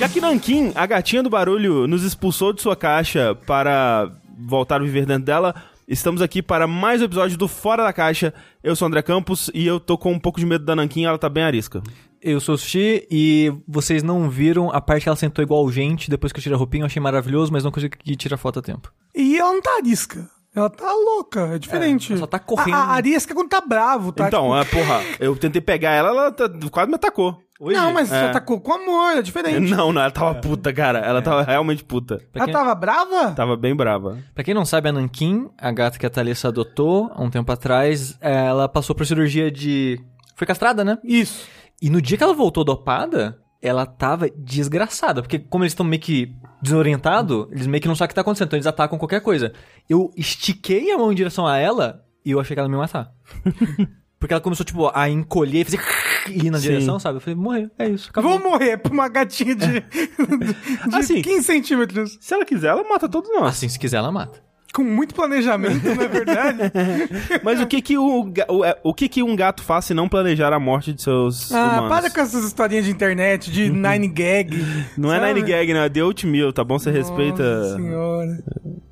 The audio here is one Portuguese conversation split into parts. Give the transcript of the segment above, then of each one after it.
Já que Nankin, a gatinha do barulho, nos expulsou de sua caixa para voltar a viver dentro dela, estamos aqui para mais um episódio do Fora da Caixa. Eu sou o André Campos e eu tô com um pouco de medo da Nankin, ela tá bem arisca. Eu sou o Sushi e vocês não viram a parte que ela sentou igual gente depois que eu tirei a roupinha, eu achei maravilhoso, mas não consegui tirar foto a tempo. E ela não tá arisca. Ela tá louca, é diferente. ela só tá correndo. A, a arisca é quando tá bravo, tá? Então, é, porra, eu tentei pegar ela, ela tá- quase me atacou. Não, mas É. só tacou com amor, é diferente. Não, não, ela tava puta, cara. Ela tava realmente puta. Pra Ela quem, tava brava? Tava bem brava. pra quem não sabe, a Nankin, a gata que a Thalissa adotou há um tempo atrás, ela passou por cirurgia de... Foi castrada, né? Isso. E no dia que ela voltou dopada, ela tava desgraçada. Porque como eles estão meio que desorientados, eles meio que não sabem o que tá acontecendo. Então eles atacam qualquer coisa. Eu estiquei a mão em direção a ela e eu achei que ela me ia matar. porque ela começou, tipo, a encolher, fazer... E ir na Sim. direção, sabe? Eu falei, morreu, é isso, acabou. Vou morrer pra uma gatinha de, de Assim. 15 centímetros. Se ela quiser, ela mata todos nós. Assim, se quiser, ela mata. Com muito planejamento, não é verdade? Mas o que que, o, o, é, o que que um gato faz se não planejar a morte de seus Ah, humanos? para com essas historinhas de internet, de nine gag. Não é sabe? Nine Gag, não. É The Oatmeal, tá bom? Você respeita... Nossa senhora.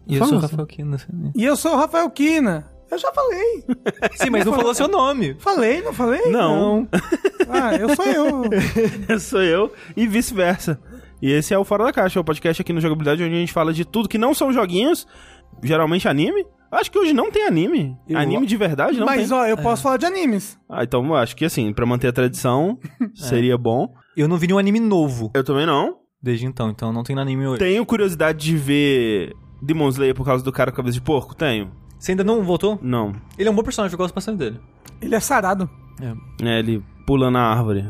E eu Fala, sou o Rafa. Rafael Kina. assim. E eu sou o Rafael Kina. Eu já falei. Sim, mas não falou seu nome. Falei, não falei? Não, Ah, eu sou eu. sou eu e vice-versa. E esse é o Fora da Caixa, o podcast aqui no Jogabilidade onde a gente fala de tudo que não são joguinhos, geralmente anime. Acho que hoje não tem anime. Eu- Anime de verdade não Mas, tem. ó, eu posso falar de animes. Ah, então eu acho que assim, pra manter a tradição, seria bom. Eu não vi nenhum anime novo Eu também não. desde então, então não tem no anime hoje. Tenho curiosidade de ver Demon Slayer por causa do cara com cabeça de porco? Tenho. Você ainda não voltou? Não. Ele é um bom personagem, eu gosto bastante dele. Ele é sarado. É, ele pula na árvore.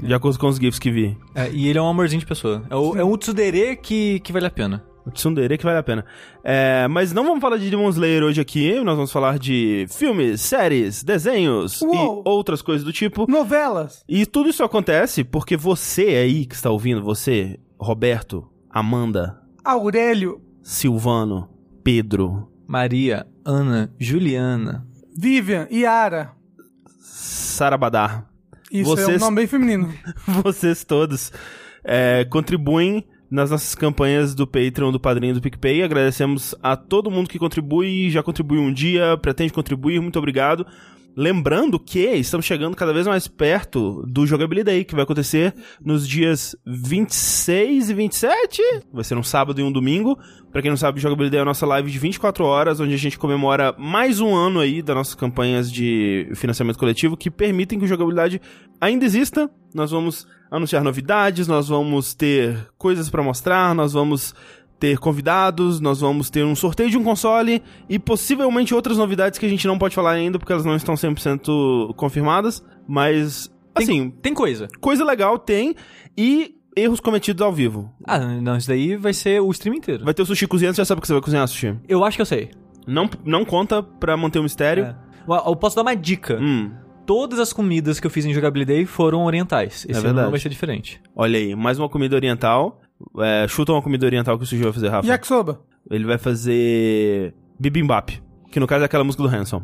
De acordo com os GIFs que vi. É, e ele é um amorzinho de pessoa. É, o, é um tsundere que, que vale a pena. O Tsundere que vale a pena. É, mas não vamos falar de Demon Slayer hoje aqui. Nós vamos falar de filmes, séries, desenhos Uou. e outras coisas do tipo. Novelas. E tudo isso acontece porque você aí que está ouvindo, você, Roberto, Amanda, Aurélio. Silvano, Pedro, Maria, Ana, Juliana. Vivian. Yara. Sarabadar, Isso é Vocês- um nome bem feminino. vocês todos é, contribuem nas nossas campanhas do Patreon, do Padrinho do PicPay. Agradecemos a todo mundo que contribui, já contribuiu um dia, pretende contribuir, muito obrigado. Lembrando que estamos chegando cada vez mais perto do Jogabilidade que vai acontecer nos dias 26 e 27. Vai ser um sábado e um domingo. Pra quem não sabe, Jogabilidade é a nossa live de 24 horas, onde a gente comemora mais um ano aí das nossas campanhas de financiamento coletivo que permitem que o Jogabilidade ainda exista. Nós vamos anunciar novidades, nós vamos ter coisas pra mostrar, nós vamos ter convidados, nós vamos ter um sorteio de um console e possivelmente outras novidades que a gente não pode falar ainda porque elas não estão 100% confirmadas, mas Tem, assim, tem coisa. coisa legal tem e erros cometidos ao vivo. Ah, não, isso daí vai ser o stream inteiro. Vai ter o sushi cozinhando, você já sabe o que você vai cozinhar, sushi. Eu acho que eu sei. Não, não conta pra manter o mistério. É. Eu posso dar uma dica. Hum, Todas as comidas que eu fiz em Jogabilidade foram orientais. Esse ano verdade. não vai ser diferente. olha aí, mais uma comida oriental. É, chuta uma comida oriental que o sushi vai fazer, Rafa. Yakisoba. Ele vai fazer bibimbap, que no caso é aquela música do Hanson.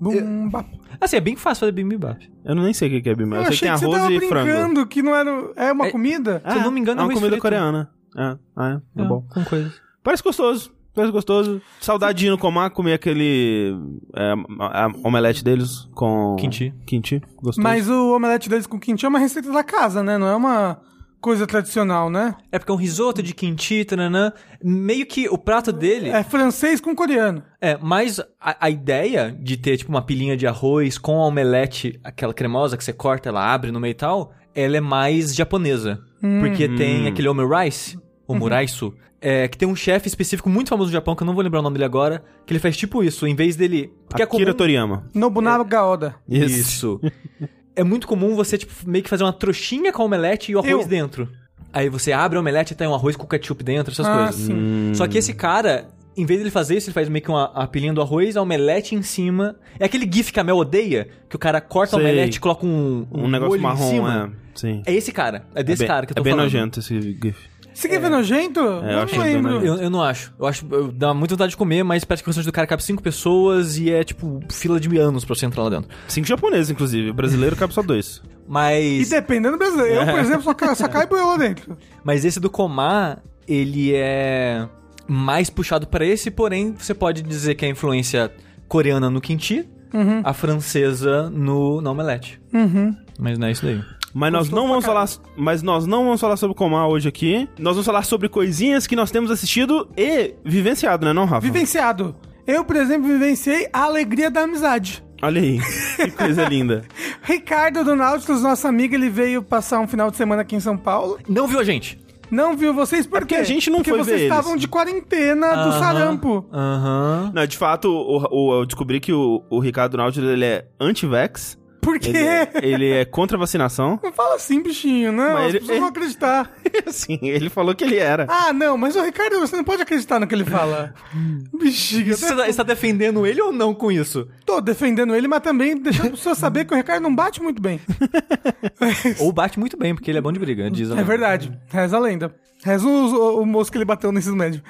Bum, bap. Assim, é bem fácil fazer bibimbap. Eu nem sei o que é bibimbap. Eu Eu sei que achei tem que você arroz tava e frango. brincando que não era... É uma É- comida? Se eu não me engano, é é uma comida frito. coreana. É, ah, é, é bom. Com coisas. Parece gostoso. Parece gostoso. Saudade de ir no Comar comer aquele é, a- a- omelete deles com... Kimchi. Kimchi. Gostoso. Mas o omelete deles com kimchi é uma receita da casa, né? Não é uma coisa tradicional, né? É porque é um risoto de kimchi, tananã. Meio que o prato dele É francês com coreano. É, mas a, a ideia de ter, tipo, uma pilinha de arroz com a omelete, aquela cremosa que você corta, ela abre no meio e tal, ela é mais japonesa. Porque tem aquele omurice, omuraisu, é, que tem um chefe específico muito famoso no Japão, que eu não vou lembrar o nome dele agora, que ele faz tipo isso, em vez dele... Porque Akira é comum... Toriyama. Nobunaga Oda. Isso. é muito comum você, tipo, meio que fazer uma trouxinha com a omelete e o arroz Eu. dentro. Aí você abre a omelete e tem um arroz com ketchup dentro, essas Ah, coisas. sim. Hum. Só que esse cara, em vez dele fazer isso, ele faz meio que uma, a pilinha do arroz, a omelete em cima. É aquele gif que a Mel odeia, que o cara corta Sei. a omelete e coloca um, Um, negócio molho marrom, em cima. é. Sim. É esse cara. É desse é bem, cara que eu tô É bem falando. nojento esse GIF. Esse aqui é nojento? eu eu achei não lembro. Eu, eu não acho. Eu acho. eu- dá muita vontade de comer, mas parece que o restaurante do cara cabe cinco pessoas e é tipo fila de anos pra você entrar lá dentro. Cinco japoneses, inclusive. O brasileiro cabe só dois. E Mas, dependendo do brasileiro. Eu, por exemplo, só, ca- só cai boiola dentro. mas esse do Komar, ele é mais puxado pra esse, porém você pode dizer que é a influência coreana no kimchi, a francesa no, no omelete. Uhum. Mas não é isso daí. Mas nós não vamos falar, mas nós não vamos falar sobre Komar hoje aqui. Nós vamos falar sobre coisinhas que nós temos assistido e vivenciado, né, não, Rafa? Vivenciado. Eu, por exemplo, vivenciei a alegria da amizade. Olha aí, que coisa linda. Ricardo do Nautilus, nosso amigo, ele veio passar um final de semana aqui em São Paulo. Não viu a gente? Não viu vocês por É porque quê? a gente não porque foi vocês ver eles. estavam de quarentena do Aham, sarampo. Aham. Não, de fato, o, o- eu descobri que o, o Ricardo Nautilus, ele é anti-vax. Por quê? Ele é, ele é contra a vacinação. Não fala assim, bichinho, não. Mas As ele- pessoas vão acreditar. Sim, ele falou que ele era. Ah, não, mas o Ricardo, você não pode acreditar no que ele fala. Bichinho, Você tá, você tá defendendo ele ou não com isso? tô defendendo ele, mas também deixando as pessoas saber que o Ricardo não bate muito bem. Ou bate muito bem, porque ele é bom de briga, diz a É verdade. Reza a lenda. Reza o, o, o moço que ele bateu no ensino médio.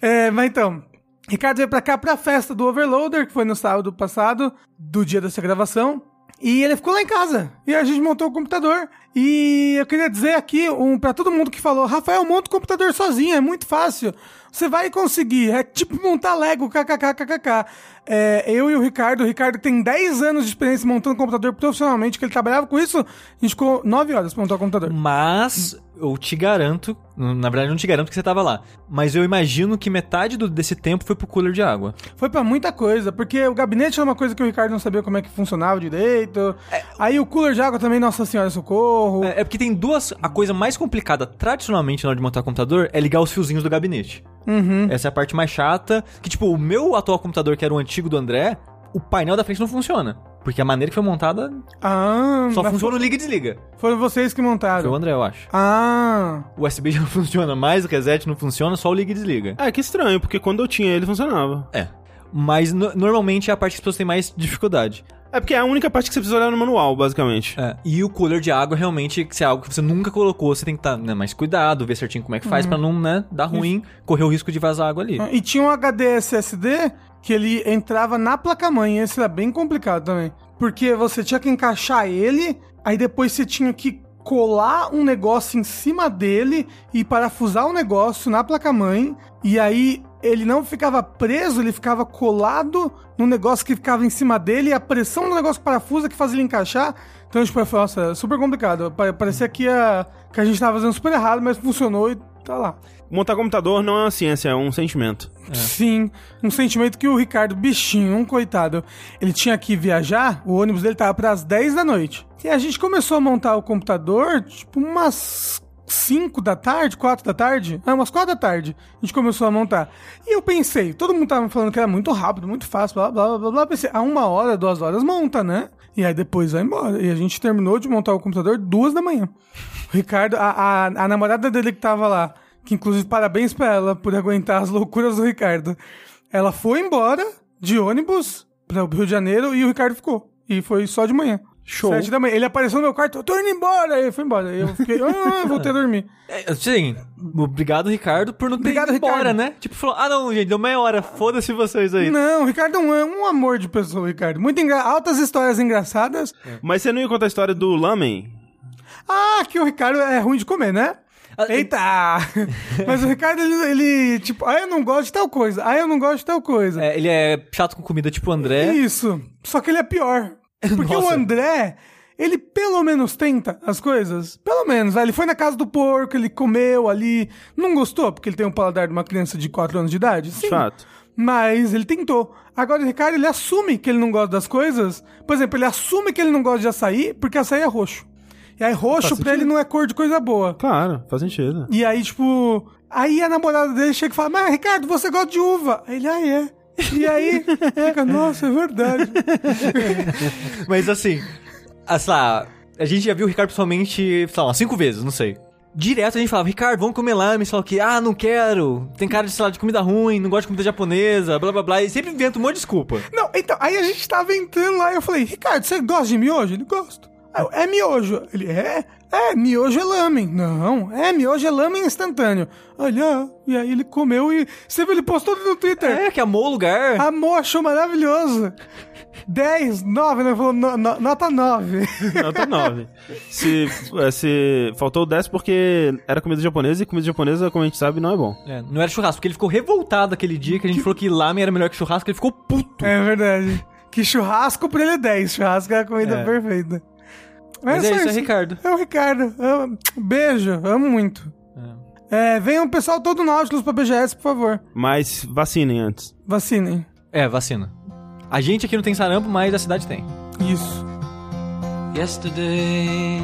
É, mas então, Ricardo veio pra cá pra festa do Overloader, que foi no sábado passado, do dia dessa gravação. E ele ficou lá em casa. E a gente montou o computador. E eu queria dizer aqui um, pra todo mundo que falou: Rafael, monta o computador sozinho, é muito fácil. Você vai conseguir. É tipo montar Lego, kkkkkk. É, eu e o Ricardo, o Ricardo tem 10 anos de experiência montando computador profissionalmente, que ele trabalhava com isso. A gente ficou 9 horas pra montar o computador. Mas eu te garanto, na verdade não te garanto que você tava lá, mas eu imagino que metade do- desse tempo foi pro cooler de água. Foi pra muita coisa, porque o gabinete era uma coisa que o Ricardo não sabia como é que funcionava direito. Aí o cooler de água também, nossa senhora, socorro. É, é porque tem duas. A coisa mais complicada tradicionalmente na hora de montar computador é ligar os fiozinhos do gabinete. Essa é a parte mais chata. Que, tipo, o meu atual computador, que era o antigo do André, o painel da frente não funciona. Porque a maneira que foi montada Ah, só funciona no liga e desliga. Foram vocês que Foi o montaram. André, eu acho. Ah, O USB já não funciona mais, o reset não funciona, só o liga e desliga. É, que estranho, porque quando eu tinha ele funcionava. É. Mas no- normalmente é a parte que as pessoas têm mais dificuldade. É porque é a única parte que você precisa olhar no manual, basicamente. É, e o cooler de água realmente, se é algo que você nunca colocou, você tem que estar né, mais cuidado, ver certinho como é que faz pra não né, dar ruim, correr o risco de vazar água ali. e tinha um HD SSD que ele entrava na placa-mãe. Esse era bem complicado também. Porque você tinha que encaixar ele, aí depois você tinha que colar um negócio em cima dele e parafusar o negócio na placa-mãe. E aí ele não ficava preso, ele ficava colado no negócio que ficava em cima dele, e a pressão do negócio parafusa que fazia ele encaixar. Então, tipo, foi, nossa, super complicado. Pa- Parecia que, ia, que a gente tava fazendo super errado, mas funcionou e tá lá. Montar computador não é uma ciência, é um sentimento. Sim, um sentimento que o Ricardo, bichinho, um coitado, ele tinha que viajar, o ônibus dele tava pras 10 da noite. E a gente começou a montar o computador, tipo, umas 5 da tarde, 4 da tarde, é, umas 4 da tarde, a gente começou a montar. E eu pensei, todo mundo tava falando que era muito rápido, muito fácil, blá, blá, blá, blá, blá, pensei, a uma hora, duas horas monta, né? E aí depois vai embora. E a gente terminou de montar o computador duas da manhã. O Ricardo, a, a, a namorada dele que tava lá, que inclusive parabéns pra ela por aguentar as loucuras do Ricardo. Ela foi embora de ônibus para o Rio de Janeiro e o Ricardo ficou. E foi só de manhã. Show. Sete da manhã. Ele apareceu no meu quarto, eu tô indo embora. Aí ele foi embora. Aí eu fiquei, ah, voltei a dormir. É, sim, obrigado, Ricardo, por não ter Obrigado, ido embora, Ricardo. né? Tipo, falou, ah não, gente, deu meia hora, foda-se vocês aí. Não, o Ricardo é um, é um amor de pessoa, Ricardo. Muito engra... Altas histórias engraçadas. Mas você não ia contar a história do Lamen? Ah, que o Ricardo é ruim de comer, né? Ah, Eita! Mas o Ricardo, ele, ele, tipo, ah, eu não gosto de tal coisa. Ah, eu não gosto de tal coisa. É, ele é chato com comida tipo o André. Isso. Só que ele é pior. Porque o Nossa. André, ele pelo menos tenta as coisas. Pelo menos. Aí Ele foi na casa do porco, ele comeu ali. Não gostou, porque ele tem um paladar de uma criança de 4 anos de idade? Sim. Chato. Mas ele tentou. Agora o Ricardo, ele assume que ele não gosta das coisas. Por exemplo, ele assume que ele não gosta de açaí, porque açaí é roxo. E aí roxo Faz pra ele sentido. não é cor de coisa boa. Claro, faz sentido. E aí, tipo. Aí a namorada dele chega e fala: Mas, Ricardo, você gosta de uva? Aí Ele, ah, é. E aí, fica, nossa, é verdade. Mas assim, ah, sei lá, a gente já viu o Ricardo pessoalmente, sei lá, cinco vezes, não sei. Direto a gente falava, Ricardo, vamos comer lá o que, ah, não quero, tem cara de, sei lá, de comida ruim, não gosto de comida japonesa, blá blá blá, e sempre inventa um monte de desculpa. Não, então, aí a gente tava entrando lá e eu falei: Ricardo, você gosta de miojo? Ele gosta. Aí eu, é miojo. Ele é. É, miojo é lamen. Não, é, miojo é lamen instantâneo. Olha, e aí ele comeu e. Você viu, ele postou no Twitter. É, que amou o lugar. Amor, achou maravilhoso. 10, 9, né? Falou, no- no- nota 9. Nota 9. se, é, se faltou o 10 porque era comida japonesa e comida japonesa, como a gente sabe, não é bom. É, não era churrasco, porque ele ficou revoltado aquele dia que a gente falou que lamen era melhor que churrasco, ele ficou puto. É verdade. Que churrasco pra ele é 10. Churrasco é a comida É. perfeita. Mas é isso, é Ricardo. É o Ricardo. Beijo, amo muito. É, venham o pessoal todo Nautilus pra BGS, por favor. Mas vacinem antes. Vacinem. É, vacina. A gente aqui não tem sarampo, mas a cidade tem. Isso. Yesterday,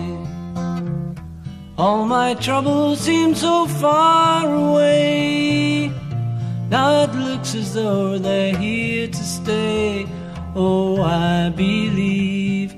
all my troubles seem so far away. Now it looks as though they're here to stay. Oh, I believe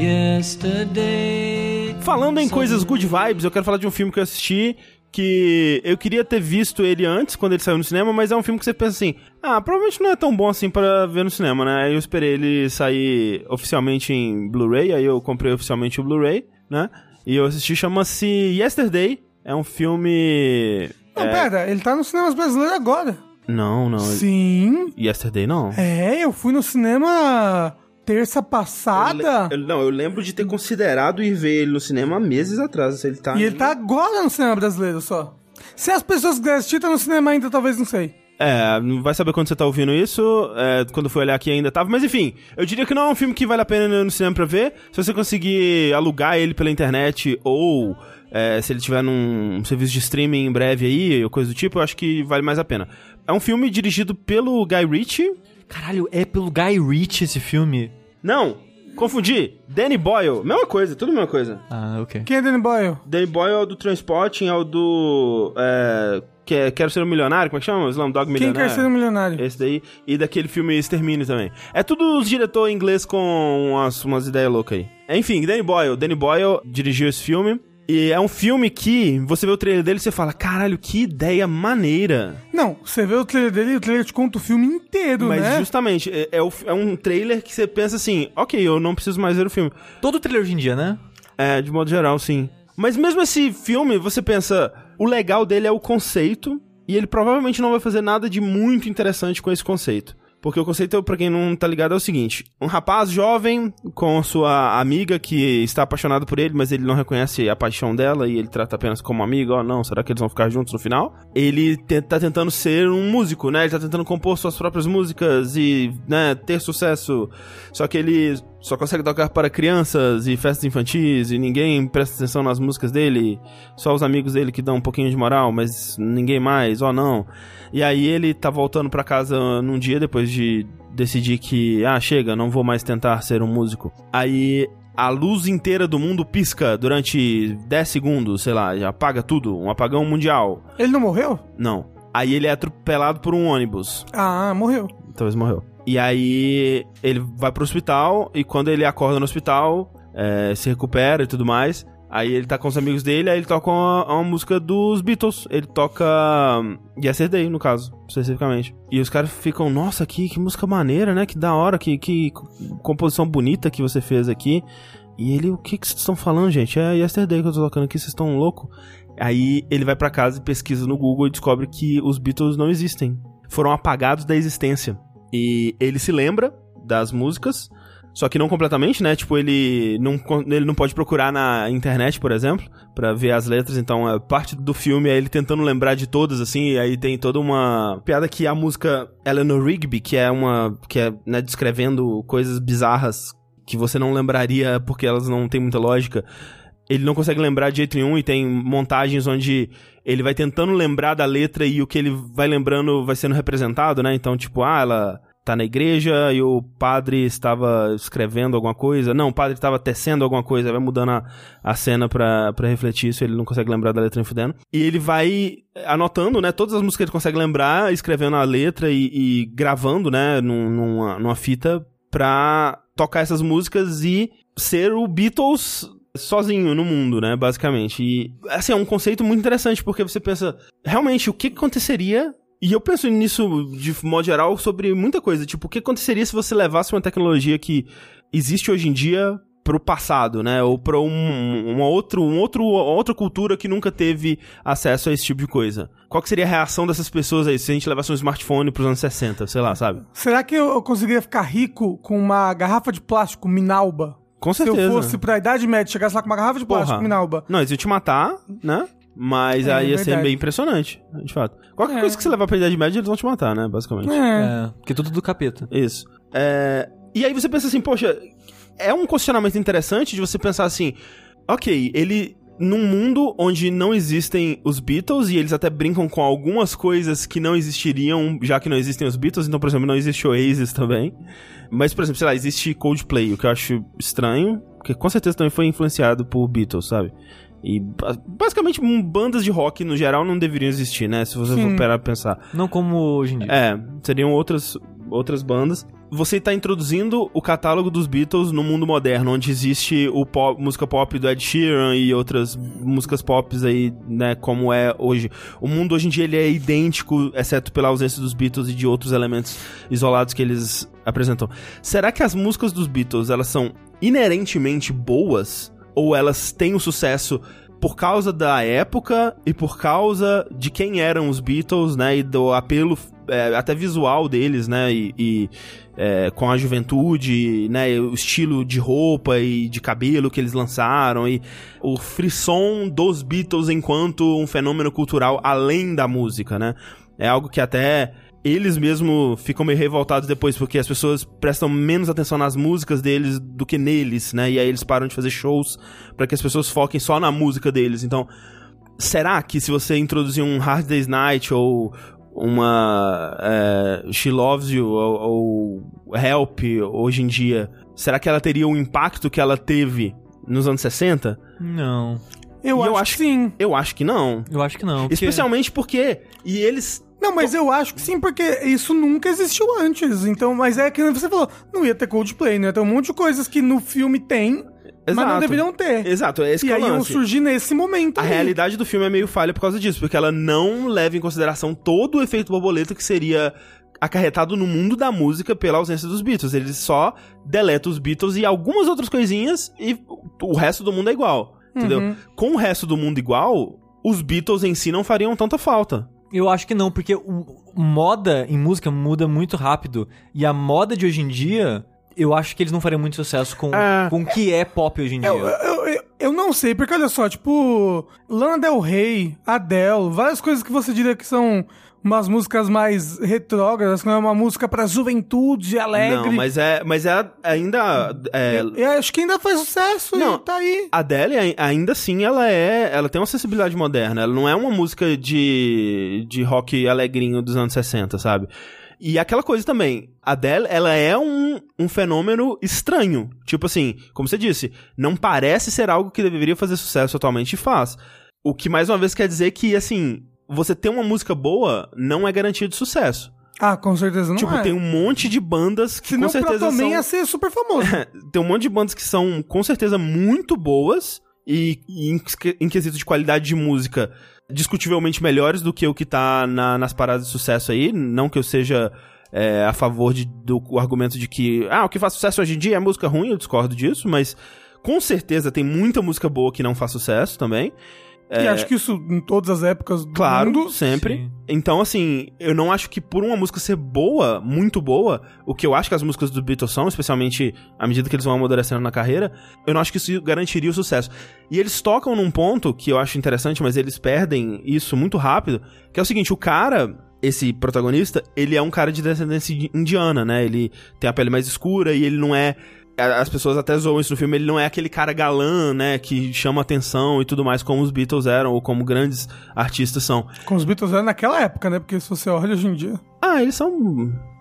yesterday. Falando em coisas good vibes, eu quero falar de um filme que eu assisti que eu queria ter visto ele antes, quando ele saiu no cinema, mas é um filme que você pensa assim, ah, provavelmente não é tão bom assim pra ver no cinema, né? Aí eu esperei ele sair oficialmente em Blu-ray, aí eu comprei oficialmente o Blu-ray, né? E eu assisti, chama-se Yesterday, é um filme... Não, pera, ele tá nos cinemas brasileiros agora. Não, não, Sim. Yesterday não. É, eu fui no cinema terça passada. Eu- não, eu lembro de ter considerado ir ver ele no cinema meses atrás, ele tá... E ele tá agora no cinema brasileiro só. Se as pessoas quiserem assistir, tá no cinema ainda, talvez não sei. É, não vai saber quando você tá ouvindo isso, é, quando for olhar aqui ainda tava, mas enfim, eu diria que não é um filme que vale a pena ir no cinema pra ver, se você conseguir alugar ele pela internet ou é, se ele tiver num serviço de streaming em breve aí, ou coisa do tipo, eu acho que vale mais a pena. É um filme dirigido pelo Guy Ritchie, Caralho, é pelo Guy Ritchie esse filme? Não, confundi, Danny Boyle, mesma coisa, tudo mesma coisa. Ah, ok. Quem é Danny Boyle? Danny Boyle é o do Transporting, é o do... É, que é- Quero Ser um Milionário, como é que chama? Slumdog Quem Milionário. quer ser um milionário? Esse daí. E daquele filme Extermínio também. É tudo os diretores inglês com umas, umas ideias loucas aí. Enfim, Danny Boyle. Danny Boyle dirigiu esse filme. E é um filme que você vê o trailer dele e você fala, caralho, que ideia maneira. Não, você vê o trailer dele e o trailer te conta o filme inteiro, Mas né? justamente, é, é o- é um trailer que você pensa assim, ok, eu não preciso mais ver o filme. Todo trailer hoje em dia, né? É, de modo geral, sim. Mas mesmo esse filme, você pensa, o legal dele é o conceito, e ele provavelmente não vai fazer nada de muito interessante com esse conceito. Porque o conceito, pra quem não tá ligado, é o seguinte: um rapaz jovem com sua amiga que está apaixonado por ele, mas ele não reconhece a paixão dela e ele trata apenas como amigo. Oh, não, será que eles vão ficar juntos no final? Ele tá tentando ser um músico, né? Ele tá tentando compor suas próprias músicas e, né, ter sucesso. Só que ele só consegue tocar para crianças e festas infantis e ninguém presta atenção nas músicas dele. Só os amigos dele que dão um pouquinho de moral, mas ninguém mais, oh não. E aí ele tá voltando pra casa num dia depois de decidir que, ah, chega, não vou mais tentar ser um músico. Aí a luz inteira do mundo pisca durante 10 segundos, sei lá, apaga tudo, um apagão mundial. Ele não morreu? Não. Aí ele é atropelado por um ônibus. Ah, morreu. Talvez morreu. E aí ele vai pro hospital e quando ele acorda no hospital, é, se recupera e tudo mais. Aí ele tá com os amigos dele, aí ele toca uma, uma música dos Beatles. Ele toca hum, Yesterday, no caso, especificamente. E os caras ficam, nossa, que, que música maneira, né? Que da hora, que, que composição bonita que você fez aqui. E ele, o que que vocês estão falando, gente? É Yesterday que eu tô tocando aqui, vocês estão loucos? Aí ele vai pra casa e pesquisa no Google e descobre que os Beatles não existem. Foram apagados da existência. E ele se lembra das músicas, só que não completamente, né? Tipo, ele não, ele não pode procurar na internet, por exemplo, pra ver as letras. Então, é parte do filme é ele tentando lembrar de todas, assim. E aí tem toda uma piada que a música Eleanor Rigby, que é uma. que é, né, descrevendo coisas bizarras que você não lembraria porque elas não têm muita lógica. Ele não consegue lembrar de jeito nenhum e tem montagens onde ele vai tentando lembrar da letra e o que ele vai lembrando vai sendo representado, né? Então, tipo, ah, ela tá na igreja e o padre estava escrevendo alguma coisa. Não, o padre estava tecendo alguma coisa. Vai mudando a, a cena pra, pra refletir isso. Ele não consegue lembrar da letra nem fudendo. E ele vai anotando, né? Todas as músicas que ele consegue lembrar, escrevendo a letra e, e gravando, né? Num- numa, numa fita pra tocar essas músicas e ser o Beatles sozinho no mundo, né, basicamente. E assim, é um conceito muito interessante porque você pensa, realmente, o que aconteceria e eu penso nisso de modo geral sobre muita coisa, tipo, o que aconteceria se você levasse uma tecnologia que existe hoje em dia pro passado, né? Ou pra um, uma, outro, um outro, outra cultura que nunca teve acesso a esse tipo de coisa. Qual seria a reação dessas pessoas aí se a gente levasse um smartphone pros anos 60, sei lá, sabe? Será que eu conseguiria ficar rico com uma garrafa de plástico Minalba? Com Se certeza. eu fosse pra Idade Média, chegasse lá com uma garrafa de plástico Porra. Minalba. Não, eles iam te matar, né? Mas É, aí ia ser verdade. bem impressionante, de fato. Qualquer É. coisa que você levar pra Idade Média, eles vão te matar, né? Basicamente. É. É, porque tudo do capeta. Isso. É, E aí você pensa assim, poxa, é um questionamento interessante de você pensar assim, ok, ele. Num mundo onde não existem os Beatles, e eles até brincam com algumas coisas que não existiriam, já que não existem os Beatles, então, por exemplo, não existe Oasis também. Mas, por exemplo, sei lá, existe Coldplay, o que eu acho estranho, porque com certeza também foi influenciado por Beatles, sabe? E ba- basicamente bandas de rock no geral não deveriam existir, né? Se você Sim. for parar pensar. Não como hoje em dia. É, seriam outras, outras bandas. Você está introduzindo o catálogo dos Beatles no mundo moderno, onde existe o pop, música pop do Ed Sheeran e outras músicas pop aí, né, como é hoje. O mundo hoje em dia ele é idêntico, exceto pela ausência dos Beatles e de outros elementos isolados que eles apresentam. Será que as músicas dos Beatles, elas são inerentemente boas? Ou elas têm o sucesso por causa da época e por causa de quem eram os Beatles, né? E do apelo é, até visual deles, né? E, e, é, com a juventude, né? O estilo de roupa e de cabelo que eles lançaram e o frisson dos Beatles enquanto um fenômeno cultural além da música, né? É algo que até eles mesmo ficam meio revoltados depois, porque as pessoas prestam menos atenção nas músicas deles do que neles, né? E aí eles param de fazer shows para que as pessoas foquem só na música deles. Então, será que se você introduzir um Hard Day's Night ou uma é, She Loves You ou, ou Help hoje em dia, será que ela teria o impacto que ela teve nos anos 60? Não. Eu, acho, eu que acho- sim. Eu acho que não. Eu acho que não. porque- Especialmente porque. E eles. Não, mas eu acho que sim, porque isso nunca existiu antes. Então, mas é que você falou, não ia ter Coldplay, né? Tem um monte de coisas que no filme tem, mas não Exato. deveriam ter. Exato, é esse e que é aí iam surgir nesse momento. A aí. realidade do filme é meio falha por causa disso, porque ela não leva em consideração todo o efeito borboleta que seria acarretado no mundo da música pela ausência dos Beatles. Eles só deletam os Beatles e algumas outras coisinhas e o resto do mundo é igual. Entendeu? Uhum. Com o resto do mundo igual, os Beatles em si não fariam tanta falta. Eu acho que não, porque o, moda em música muda muito rápido. E a moda de hoje em dia, eu acho que eles não fariam muito sucesso com, É. com o que é pop hoje em dia. Eu, eu, eu, eu não sei, porque olha só, tipo, Lana Del Rey, Adele, várias coisas que você diria que são umas músicas mais retrógradas, que não é uma música pra juventude, alegre. Não, mas é, mas é ainda é, Eu, eu acho que ainda faz sucesso Não. e tá aí. A Adele, ai- ainda assim, ela é. Ela tem uma sensibilidade moderna. Ela não é uma música de, de rock alegrinho dos anos 60, sabe? E aquela coisa também, a Adele, ela é um, um fenômeno estranho. Tipo assim, como você disse, não parece ser algo que deveria fazer sucesso atualmente e faz. O que mais uma vez quer dizer que, assim, você ter uma música boa não é garantia de sucesso. Ah, com certeza não tipo, é. tem um monte de bandas que Senão com certeza Protoman são... ia ser super famoso. tem um monte de bandas que são com certeza muito boas e, e em, em quesito de qualidade de música discutivelmente melhores do que o que tá na- nas paradas de sucesso aí. Não que eu seja é, a favor de- do argumento de que ah, o que faz sucesso hoje em dia é música ruim, eu discordo disso, mas com certeza tem muita música boa que não faz sucesso também. E acho que isso em todas as épocas do É. Claro, mundo. sempre. Sim. Então, assim, eu não acho que por uma música ser boa, muito boa, o que eu acho que as músicas do Beatles são, especialmente à medida que eles vão amadurecendo na carreira, eu não acho que isso garantiria o sucesso. E eles tocam num ponto que eu acho interessante, mas eles perdem isso muito rápido, que é o seguinte, o cara, esse protagonista, ele é um cara de descendência indiana, né? Ele tem a pele mais escura e ele não é as pessoas até zoam isso no filme, ele não é aquele cara galã, né, que chama atenção e tudo mais, como os Beatles eram, ou como grandes artistas são. Com os Beatles era naquela época, né? Porque se você olha hoje em dia. Ah, eles são.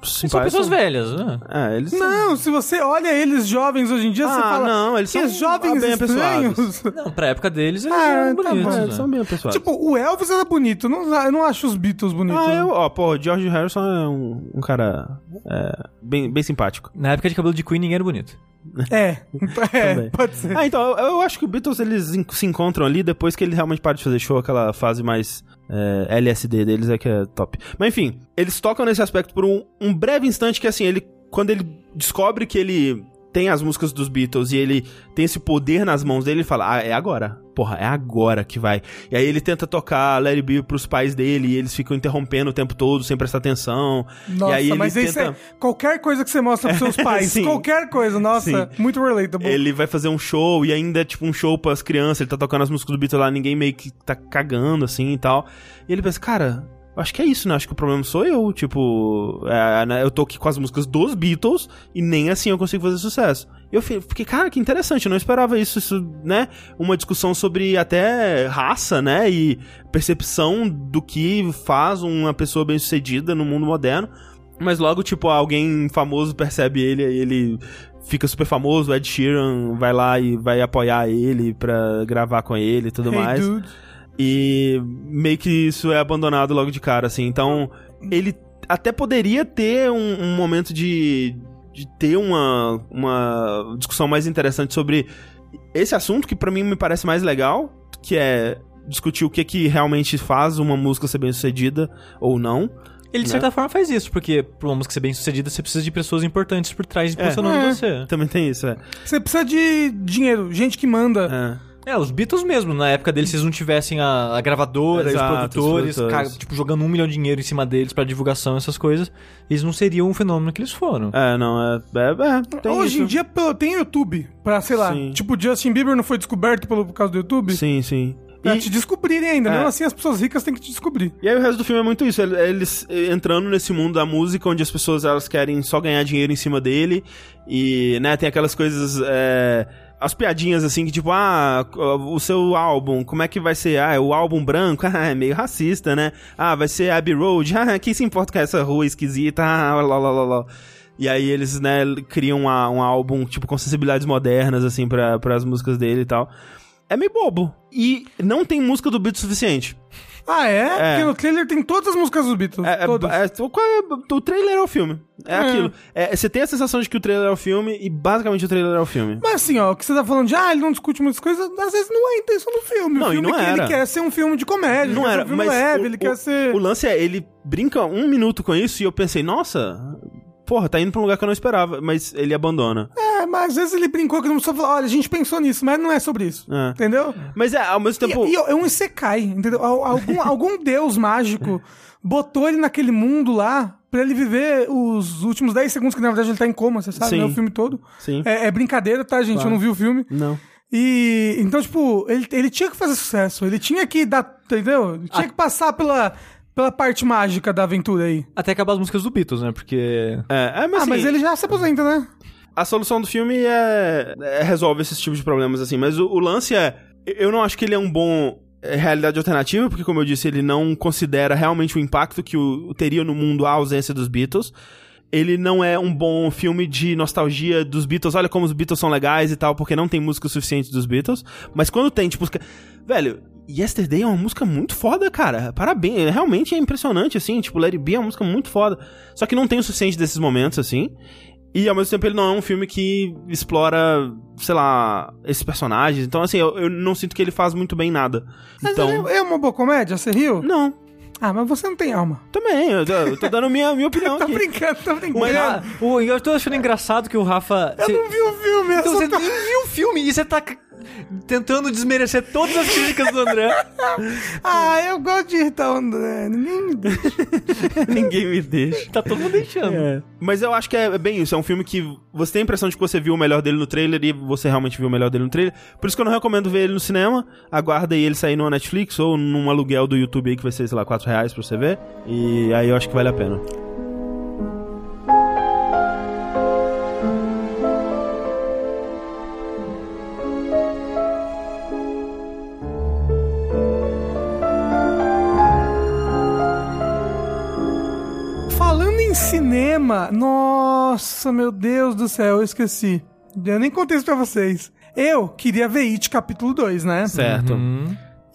Eles são simpáticos. pessoas velhas, né? É, eles são. Não, se você olha eles jovens hoje em dia, você Ah, fala. não, eles "Que são jovens bem estranhos. Não, pra época deles eles Ah, eram tá bonitos. bom. É, né? eles são bem pessoais. Tipo, o Elvis era bonito. Não, eu não acho os Beatles bonitos. ah, eu, ó, pô, George Harrison é um, um cara é, bem, bem simpático. Na época de cabelo de Queen ninguém era bonito. É, é Também. pode ser. Ah, então, eu, eu acho que o Beatles eles se encontram ali depois que ele realmente para de fazer show, aquela fase mais é, LSD deles é que é top. Mas enfim, eles tocam nesse aspecto por um, um breve instante que assim, ele quando ele descobre que ele tem as músicas dos Beatles e ele tem esse poder nas mãos dele, ele fala, ah, é agora. Porra, é agora que vai. E aí ele tenta tocar It Be pros pais dele e eles ficam interrompendo o tempo todo, sem prestar atenção. Nossa, e aí ele mas isso tenta... é qualquer coisa que você mostra pros seus pais, Sim. qualquer coisa, nossa, muito relatable. Ele vai fazer um show e ainda é tipo um show pras crianças, ele tá tocando as músicas do Beatles lá, ninguém meio que tá cagando assim e tal. E ele pensa, cara, acho que é isso, né? Acho que o problema sou eu. Tipo, é, né, eu tô aqui com as músicas dos Beatles e nem assim eu consigo fazer sucesso. Eu fi- fiquei, cara, que interessante, eu não esperava isso, isso, né? Uma discussão sobre até raça, né? E percepção do que faz uma pessoa bem sucedida no mundo moderno. Mas logo, tipo, alguém famoso percebe ele e ele fica super famoso, Ed Sheeran vai lá e vai apoiar ele pra gravar com ele e tudo Hey, mais. dude. E meio que isso é abandonado logo de cara, assim. Então, ele até poderia ter um, um momento de, de ter uma, uma discussão mais interessante sobre esse assunto, que pra mim me parece mais legal, que é discutir o que que realmente faz uma música ser bem sucedida ou não. Ele, de Né? certa forma, faz isso, porque pra uma música ser bem sucedida, você precisa de pessoas importantes por trás impulsionando É. você. Também tem isso, é. Você precisa de dinheiro, gente que manda. É. É, os Beatles mesmo, na época deles, se eles não tivessem a, a gravadora Exato, os produtores, os produtores. ca- tipo, jogando um milhão de dinheiro em cima deles pra divulgação, essas coisas, eles não seriam o fenômeno que eles foram. É, não, é. é, é tem Hoje isso. em dia pô, tem YouTube pra, sei lá, Sim. tipo, Justin Bieber não foi descoberto pelo, por causa do YouTube? Sim, sim. Pra E- te descobrirem ainda. É. Mesmo assim, as pessoas ricas têm que te descobrir. E aí o resto do filme é muito isso, ele- eles eh, entrando nesse mundo da música onde as pessoas elas querem só ganhar dinheiro em cima dele e, né, tem aquelas coisas, é, as piadinhas assim que tipo, ah, o seu álbum, como é que vai ser? Ah, é o álbum branco? Ah, é meio racista, né? Ah, vai ser Abbey Road? Ah, quem se importa com essa rua esquisita? Ah, lá, lá, lá, lá. E aí eles, né, criam uma- um álbum, tipo, com sensibilidades modernas, assim, para as músicas dele e tal. É meio bobo. E não tem música do beat suficiente. Ah, é? É. Porque no trailer tem todas as músicas dos Beatles. É, é, todas. é, o, é- o trailer é o filme. É, É. aquilo. É, você tem a sensação de que o trailer é o filme e basicamente o trailer é o filme. Mas assim, ó, o que você tá falando de, ah, ele não discute muitas coisas, às vezes não é a intenção do filme. Não, o e filme não que era. ele quer ser um filme de comédia, Não ele era, um filme mas leve, o, ele o- quer ser... o lance é, ele brinca um minuto com isso e eu pensei, nossa, porra, tá indo pra um lugar que eu não esperava, mas ele abandona. É, mas às vezes ele brincou que não precisa falar, olha, a gente pensou nisso, mas não é sobre isso. É. Entendeu? Mas é, ao mesmo tempo... E, e é um Isekai, entendeu? Al- Algum, algum deus mágico botou ele naquele mundo lá pra ele viver os últimos 10 segundos, que na verdade ele tá em coma, você sabe, Sim. né? O filme todo. Sim. É, é brincadeira, tá, gente? Eu não vi o filme. Não. E então, tipo, ele, ele tinha que fazer sucesso, ele tinha que dar, entendeu? Ele tinha que passar pela, pela parte mágica da aventura aí. Até acabar as músicas do Beatles, né? Porque. É, é, mas, ah, assim, mas ele já se aposenta, né? a solução do filme é, é resolve esses tipos de problemas assim, mas o, o lance é, eu não acho que ele é um bom é, realidade alternativa, porque como eu disse, ele não considera realmente o impacto que o, teria no mundo a ausência dos Beatles. Ele não é um bom filme de nostalgia dos Beatles, olha como os Beatles são legais e tal, porque não tem música suficiente dos Beatles. Mas quando tem, tipo, velho, Yesterday é uma música muito foda, cara. Parabéns, realmente é impressionante, assim, tipo, It Be é uma música muito foda. Só que não tem o suficiente desses momentos, assim. E ao mesmo tempo ele não é um filme que explora, sei lá, esses personagens. Então, assim, eu, eu não sinto que ele faz muito bem nada. Mas Então. ele é uma boa comédia, você riu? Não, Ah, mas você não tem alma. também, eu tô, eu tô dando minha, minha opinião Tá aqui. brincando, tá brincando. Mas, ah, o- eu tô achando engraçado que o Rafa. Eu cê- não vi o filme, eu Então você tô- nem viu o filme e você tá tentando desmerecer todas as críticas do André. Ah, eu gosto de irritar o André. Ninguém me deixa. Ninguém me deixa. Tá todo mundo deixando. É. Mas eu acho que é bem isso. É um filme que você tem a impressão de que você viu o melhor dele no trailer e você realmente viu o melhor dele no trailer. Por isso que eu não recomendo ver ele no cinema. Aguarda aí ele sair no Netflix ou num aluguel do YouTube aí que vai ser, sei lá, 4 reais pra você ver. E aí eu acho que vale a pena. Em cinema, nossa, meu Deus do céu, eu esqueci. Eu nem contei isso pra vocês. Eu queria ver It capítulo 2, né? Certo.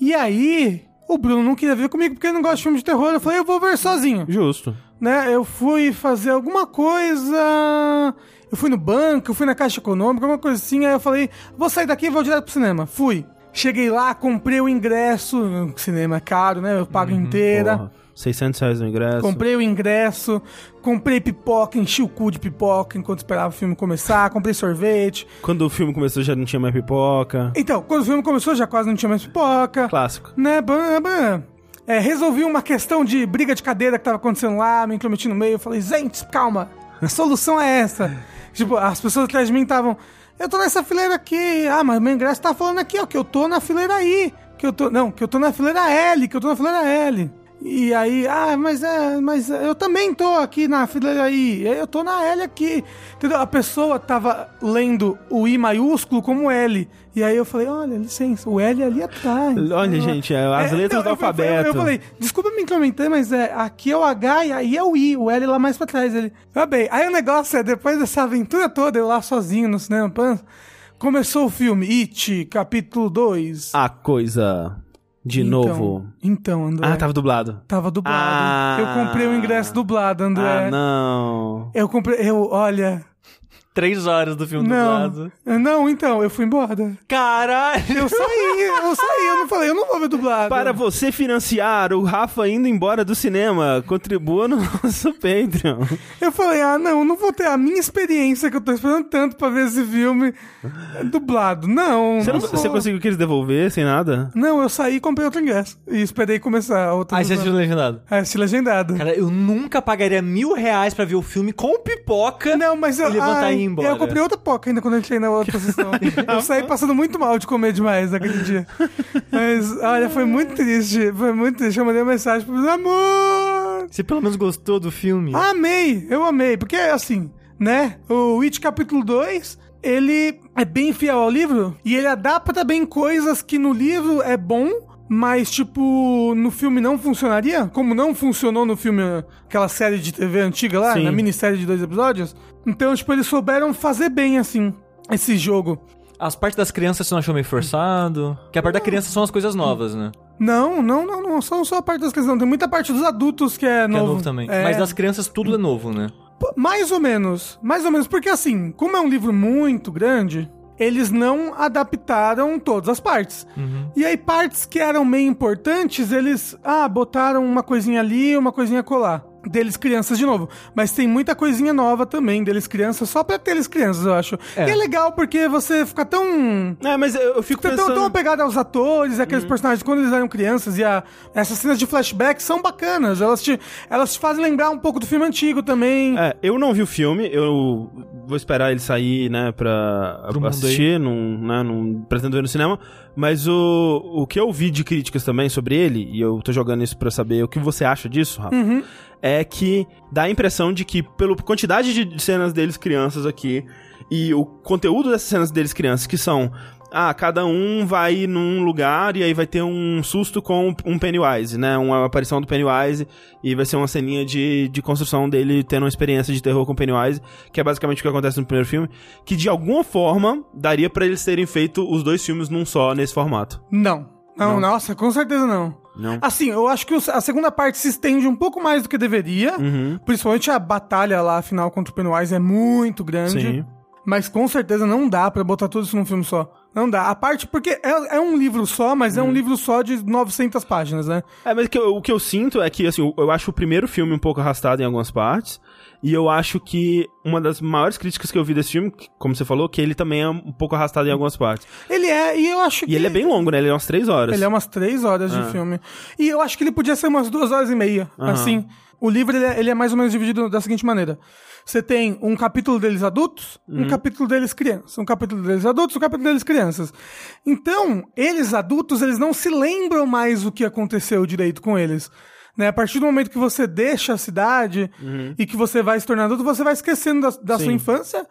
E aí, o Bruno não queria ver comigo porque ele não gosta de filme de terror. Eu falei, eu vou ver sozinho. Justo. Né? Eu fui fazer alguma coisa. Eu fui no banco, eu fui na Caixa Econômica, alguma coisa assim. Aí eu falei, vou sair daqui e vou direto pro cinema. Fui. Cheguei lá, comprei o ingresso. Cinema é caro, né? Eu pago inteira. Porra, 600 reais no ingresso. Comprei o ingresso, comprei pipoca, enchi o cu de pipoca enquanto esperava o filme começar, comprei sorvete. Quando o filme começou já não tinha mais pipoca. Então, quando o filme começou já quase não tinha mais pipoca. Clássico. Né, bam, bam. É, resolvi uma questão de briga de cadeira que tava acontecendo lá, me intrometi no meio. Falei, gente, calma, a solução é essa. tipo, as pessoas atrás de mim estavam, eu tô nessa fileira aqui. Ah, mas meu ingresso tá falando aqui, ó, que eu tô na fileira I. Que eu tô, não, que eu tô na fileira L, que eu tô na fileira L. E aí, ah, mas é, mas eu também tô aqui na fileira I. Eu tô na L aqui. Entendeu? A pessoa tava lendo o I maiúsculo como L. E aí eu falei, olha, licença, o L é ali atrás. Olha, gente, é, as É, letras do eu- eu- alfabeto. Eu, falei, desculpa me intrometer, mas é, aqui é o H e aí é o I, o L lá mais pra trás. Ele, ah, bem, aí o negócio é, depois dessa aventura toda, eu lá sozinho no cinema, pan, começou o filme, It, capítulo 2. A coisa de novo. Então, André. Ah, tava dublado. Tava dublado. Ah. Eu comprei o ingresso dublado, André. Ah, não. Eu comprei, eu, olha, Três horas do filme não, dublado. não, então, eu fui embora. Caralho! Eu saí, eu saí, eu não falei, eu não vou ver dublado. Para você financiar o Rafa indo embora do cinema, contribua no nosso Patreon. Eu falei, ah, não, não vou ter a minha experiência que eu tô esperando tanto pra ver esse filme dublado. Não, Você, não, não, você conseguiu que eles devolver sem nada? Não, eu saí e comprei outro ingresso. E esperei começar a outra. Aí você assistiu dublagem. legendado. Ah, assisti legendado. Cara, eu nunca pagaria mil reais pra ver o filme com pipoca Não, mas eu. e levantar ai, e ir embora. Eu comprei outra poca ainda quando eu entrei na outra sessão. eu saí passando muito mal de comer demais naquele dia. Mas, olha, foi muito triste. Foi muito triste. Eu mandei uma mensagem pro amor. Você pelo menos gostou do filme? Amei, eu amei. Porque, assim, né? O It capítulo 2, ele é bem fiel ao livro e ele adapta bem coisas que no livro é bom, mas, tipo, no filme não funcionaria. Como não funcionou no filme, aquela série de TV antiga lá, Sim. na minissérie de dois episódios. Então, tipo, eles souberam fazer bem, assim, esse jogo. As partes das crianças você não achou meio forçado? Que a parte da criança são as coisas novas, né? Não, não, não, não. São só a parte das crianças. não. Tem muita parte dos adultos que é Que novo. é novo também. É. Mas das crianças tudo é novo, né? Mais ou menos. Mais ou menos. Porque assim, como é um livro muito grande, eles não adaptaram todas as partes. E aí, partes que eram meio importantes, eles, ah, botaram uma coisinha ali, uma coisinha colar. Deles crianças de novo. Mas tem muita coisinha nova também deles crianças, só pra ter eles crianças, eu acho. É. E é legal porque você fica tão. É, mas eu, eu fico Tão, pensando... tão apegado aos atores, aqueles personagens quando eles eram crianças e a, essas cenas de flashback são bacanas. Elas te, elas te fazem lembrar um pouco do filme antigo também. É, eu não vi o filme, eu vou esperar ele sair, né, pra Pro assistir, não, né, não pretendo ver no cinema, mas o, o que eu vi de críticas também sobre ele, e eu tô jogando isso pra saber o que você acha disso, Rafa, é que dá a impressão de que, pela quantidade de cenas deles crianças aqui, e o conteúdo dessas cenas deles crianças, que são ah, cada um vai num lugar e aí vai ter um susto com um Pennywise, né? Uma aparição do Pennywise e vai ser uma ceninha de, de construção dele tendo uma experiência de terror com o Pennywise, que é basicamente o que acontece no primeiro filme, que de alguma forma daria pra eles terem feito os dois filmes num só nesse formato. Não. Não, Não. nossa, com certeza não. Não? Assim, eu acho que a segunda parte se estende um pouco mais do que deveria. Uhum. Principalmente a batalha lá, final contra o Pennywise, é muito grande. Sim. Mas com certeza não dá pra botar tudo isso num filme só. Não dá. A parte, porque é, é um livro só, mas é Uhum. um livro só de 900 páginas, né? É, mas o que eu, o que eu sinto é que, assim, eu- eu acho o primeiro filme um pouco arrastado em algumas partes. E eu acho que uma das maiores críticas que eu vi desse filme, como você falou, que ele também é um pouco arrastado em algumas partes. Ele é, e eu acho que... E ele é bem longo, né? Ele é umas três horas. Ele é umas três horas de Ah. filme. E eu acho que ele podia ser umas duas horas e meia. Assim. O livro ele é, ele é mais ou menos dividido da seguinte maneira: você tem um capítulo deles adultos, Uhum. um capítulo deles crianças, um capítulo deles adultos, um capítulo deles crianças. Então, eles adultos, eles não se lembram mais o que aconteceu direito com eles. Né? A partir do momento que você deixa a cidade e que você vai se tornar adulto, você vai esquecendo da, da Uhum. Sua infância.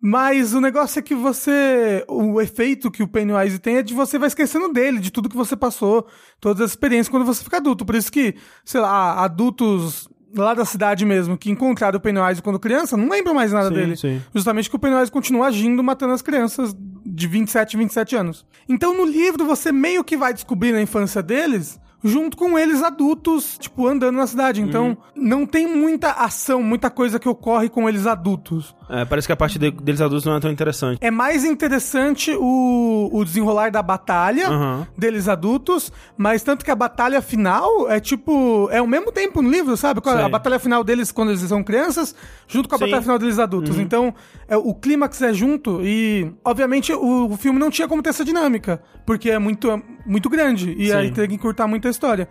Mas o negócio é que você. O efeito que o Pennywise tem é de você vai esquecendo dele, de tudo que você passou, todas as experiências quando você fica adulto. Por isso que, sei lá, adultos lá da cidade mesmo que encontraram o Pennywise quando criança não lembram mais nada Sim, dele. sim. Justamente que o Pennywise continua agindo, matando as crianças de 27, 27 anos. Então no livro você meio que vai descobrir na infância deles junto com eles adultos, tipo, andando na cidade. Então, Uhum. não tem muita ação, muita coisa que ocorre com eles adultos. É, parece que a parte de- deles adultos não é tão interessante. É mais interessante o, o desenrolar da batalha Aham. deles adultos, mas tanto que a batalha final é tipo. É o mesmo tempo no livro, sabe? A Sei. batalha final deles quando eles são crianças, junto com a Sim. Uhum. batalha final deles adultos. Então, é, o clímax é junto e, obviamente, o, o filme não tinha como ter essa dinâmica, porque é muito, é muito grande e Sim. aí tem que encurtar muito a história.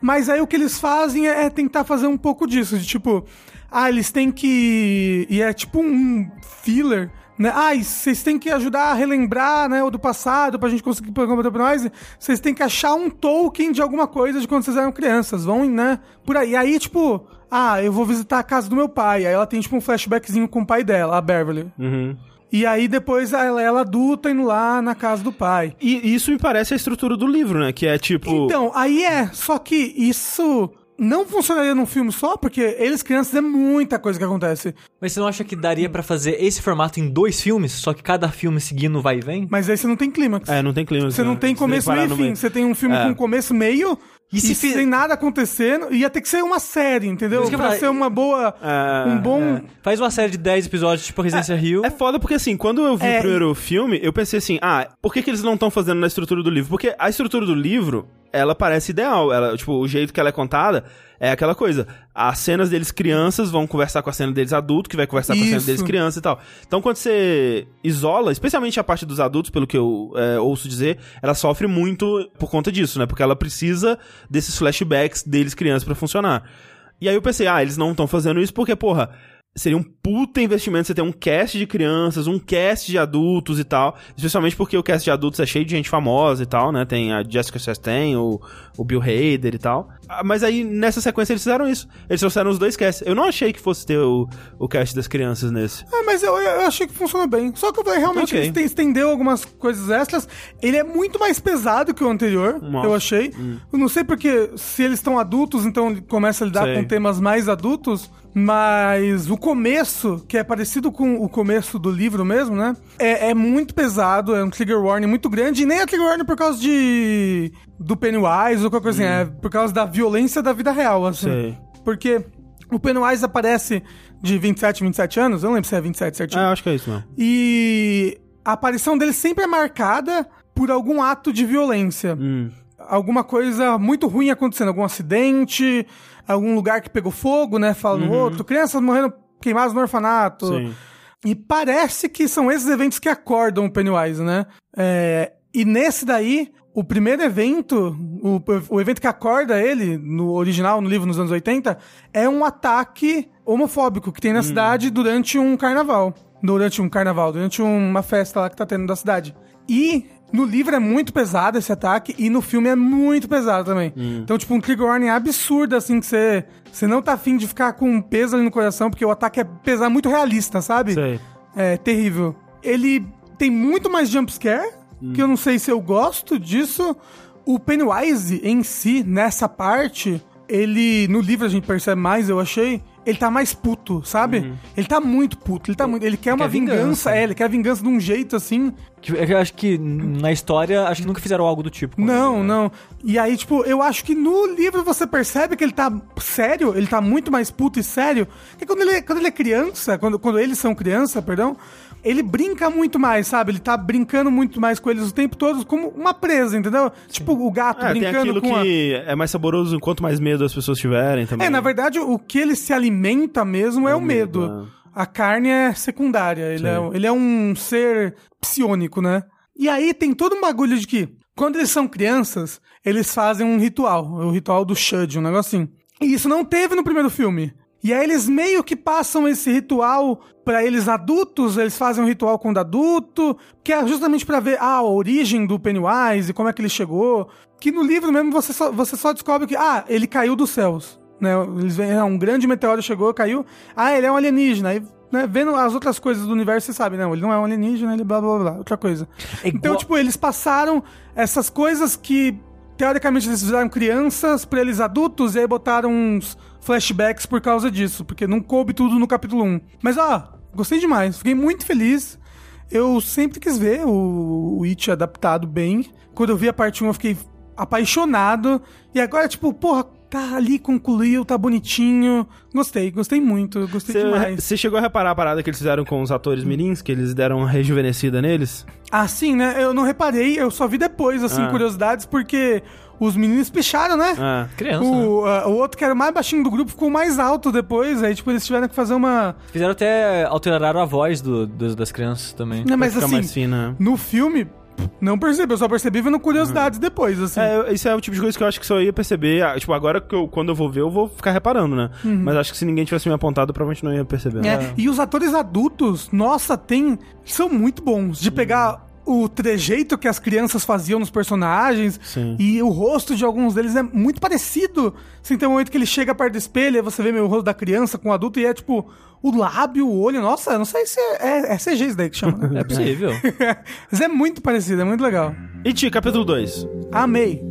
Mas aí o que eles fazem é, é tentar fazer um pouco disso, de tipo, ah, eles têm que. E é tipo um filler. Né? Ah, e vocês têm que ajudar a relembrar, né, o do passado, pra gente conseguir combater pra nós. Vocês têm que achar um token de alguma coisa de quando vocês eram crianças. Vão, né, por aí. Aí, tipo, ah, eu vou visitar a casa do meu pai. Aí ela tem, tipo, um flashbackzinho com o pai dela, a Beverly. Uhum. E aí depois ela, ela adulta indo lá na casa do pai. E isso me parece a estrutura do livro, né? Que é tipo. Então, aí é, só que isso não funcionaria num filme só, porque eles crianças é muita coisa que acontece. Mas você não acha que daria pra fazer esse formato em dois filmes, só que cada filme seguindo vai e vem? Mas aí você não tem clímax. É, não tem clima. Você não tem começo, meio e fim. Você tem um filme É. com começo, meio. E E, se fi- sem nada acontecendo, ia ter que ser uma série, entendeu? Pra ser uma boa. É, um bom. é. Faz uma série de 10 episódios, tipo Residência Rio. É foda porque, assim, quando eu vi É, o primeiro filme, eu pensei assim, ah, por que, que eles não estão fazendo na estrutura do livro? Porque a estrutura do livro, ela parece ideal. Ela, tipo, o jeito que ela é contada é aquela coisa. As cenas deles crianças vão conversar com a cena deles adultos, que vai conversar com a cena Isso. deles crianças e tal. Então, quando você isola, especialmente a parte dos adultos, pelo que eu é, ouço dizer, ela sofre muito por conta disso, né? Porque ela precisa desses flashbacks deles crianças pra funcionar. E aí eu pensei, ah, eles não estão fazendo isso porque, porra, seria um puta investimento você ter um cast de crianças, um cast de adultos e tal. Especialmente porque o cast de adultos é cheio de gente famosa e tal, né? Tem a Jessica Chastain, o, o Bill Hader e tal. Ah, Mas aí, nessa sequência, eles fizeram isso. Eles trouxeram os dois casts. Eu não achei que fosse ter o, o cast das crianças nesse. É, mas eu, eu achei que funcionou bem. Só que eu falei, realmente, Ok. eles te- estendeu algumas coisas extras. Ele é muito mais pesado que o anterior, Nossa. eu achei. Eu não sei porque se eles estão adultos, então ele começa a lidar Sei. com temas mais adultos. Mas o começo, que é parecido com o começo do livro mesmo, né? É, é muito pesado, é um trigger warning muito grande. E nem é trigger warning por causa de. do Pennywise ou qualquer coisa assim. É por causa da violência da vida real, assim. Sei. Porque o Pennywise aparece de 27, 27 anos. Eu não lembro se é 27 certinho. Ah, acho que é isso mesmo. E a aparição dele sempre é marcada por algum ato de violência. Hum. Alguma coisa muito ruim acontecendo, algum acidente, algum lugar que pegou fogo, né? Fala no outro, crianças morrendo queimadas no orfanato. Sim. E parece que são esses eventos que acordam o Pennywise, né? É, e nesse daí, o primeiro evento, o, o evento que acorda ele, no original, no livro nos anos 80, é um ataque homofóbico que tem na cidade durante um carnaval. Durante um carnaval, durante uma festa lá que tá tendo da cidade. E no livro é muito pesado esse ataque e no filme é muito pesado também. Então, tipo, um trigger warning absurdo, assim, que você, você não tá afim de ficar com um peso ali no coração, porque o ataque é pesado, muito realista, sabe? Sei. É terrível. Ele tem muito mais jumpscare, que eu não sei se eu gosto disso. O Pennywise em si, nessa parte, ele. No livro a gente percebe mais, eu achei. Ele tá mais puto, sabe? Ele tá muito puto. Ele tá muito. Ele quer uma quer vingança. vingança, é, ele quer vingança de um jeito assim. Que Eu acho que na história, acho que nunca fizeram algo do tipo. Não, ele, né? não. E aí, tipo, eu acho que no livro você percebe que ele tá sério, ele tá muito mais puto e sério. Porque quando ele, quando ele é criança, quando, quando eles são criança, perdão, ele brinca muito mais, sabe? Ele tá brincando muito mais com eles o tempo todo, como uma presa, entendeu? Tipo, o gato É, tem brincando aquilo com a. que é mais saboroso quanto mais medo as pessoas tiverem também. É, na verdade, o que ele se alimenta mesmo é, o medo. medo, A carne é secundária. Ele é, ele é um ser psionico, né? E aí tem todo um bagulho de que, quando eles são crianças, eles fazem um ritual. O ritual do Shud, um negocinho. E isso não teve no primeiro filme. E aí eles meio que passam esse ritual pra eles adultos, eles fazem um ritual com o adulto, que é justamente pra ver ah, a origem do Pennywise, como é que ele chegou. Que no livro mesmo você só, você só descobre que, ah, ele caiu dos céus. Né? Eles veem, ah, um grande meteoro chegou, caiu. Ah, ele é um alienígena. Aí, né, vendo as outras coisas do universo, você sabe, não, ele não é um alienígena, ele blá blá blá, outra coisa. É Então, igual- tipo, eles passaram essas coisas que teoricamente eles fizeram crianças pra eles adultos e aí botaram uns flashbacks por causa disso, porque não coube tudo no capítulo 1. Mas ó, gostei demais, fiquei muito feliz. Eu sempre quis ver o, o It adaptado bem. Quando eu vi a parte 1, eu fiquei apaixonado. E agora, tipo, porra, tá ali, concluiu, tá bonitinho. Gostei, gostei muito, gostei demais. Você chegou a reparar a parada que eles fizeram com os atores mirins, que eles deram uma rejuvenescida neles? Ah, sim, né? Eu não reparei, eu só vi depois, assim, Ah. curiosidades, porque os meninos picharam, né? Ah. Criança, né? O, ah, o outro que era o mais baixinho do grupo ficou mais alto depois, aí, tipo, eles tiveram que fazer uma. Fizeram até alteraram a voz do, dos- das crianças também. Não, mas ficar assim, mais fina. no filme, não percebi, eu só percebi vendo curiosidades depois, assim. É, isso é o tipo de coisa que eu acho que só ia perceber. ah, Tipo, agora que eu, quando eu vou ver, eu vou ficar reparando, né? Mas acho que se ninguém tivesse me apontado, provavelmente não ia perceber. Uhum. É, E os atores adultos, nossa, tem. são muito bons. De pegar o trejeito que as crianças faziam nos personagens. Sim. E o rosto de alguns deles é muito parecido. Assim, tem um momento que ele chega perto do espelho e você vê meio o rosto da criança com o adulto e é tipo. O lábio, o olho, nossa, eu não sei se é, é, é CG isso daí que chama. né? É possível. Mas é muito parecido, é muito legal. E Ti, capítulo 2. Amei.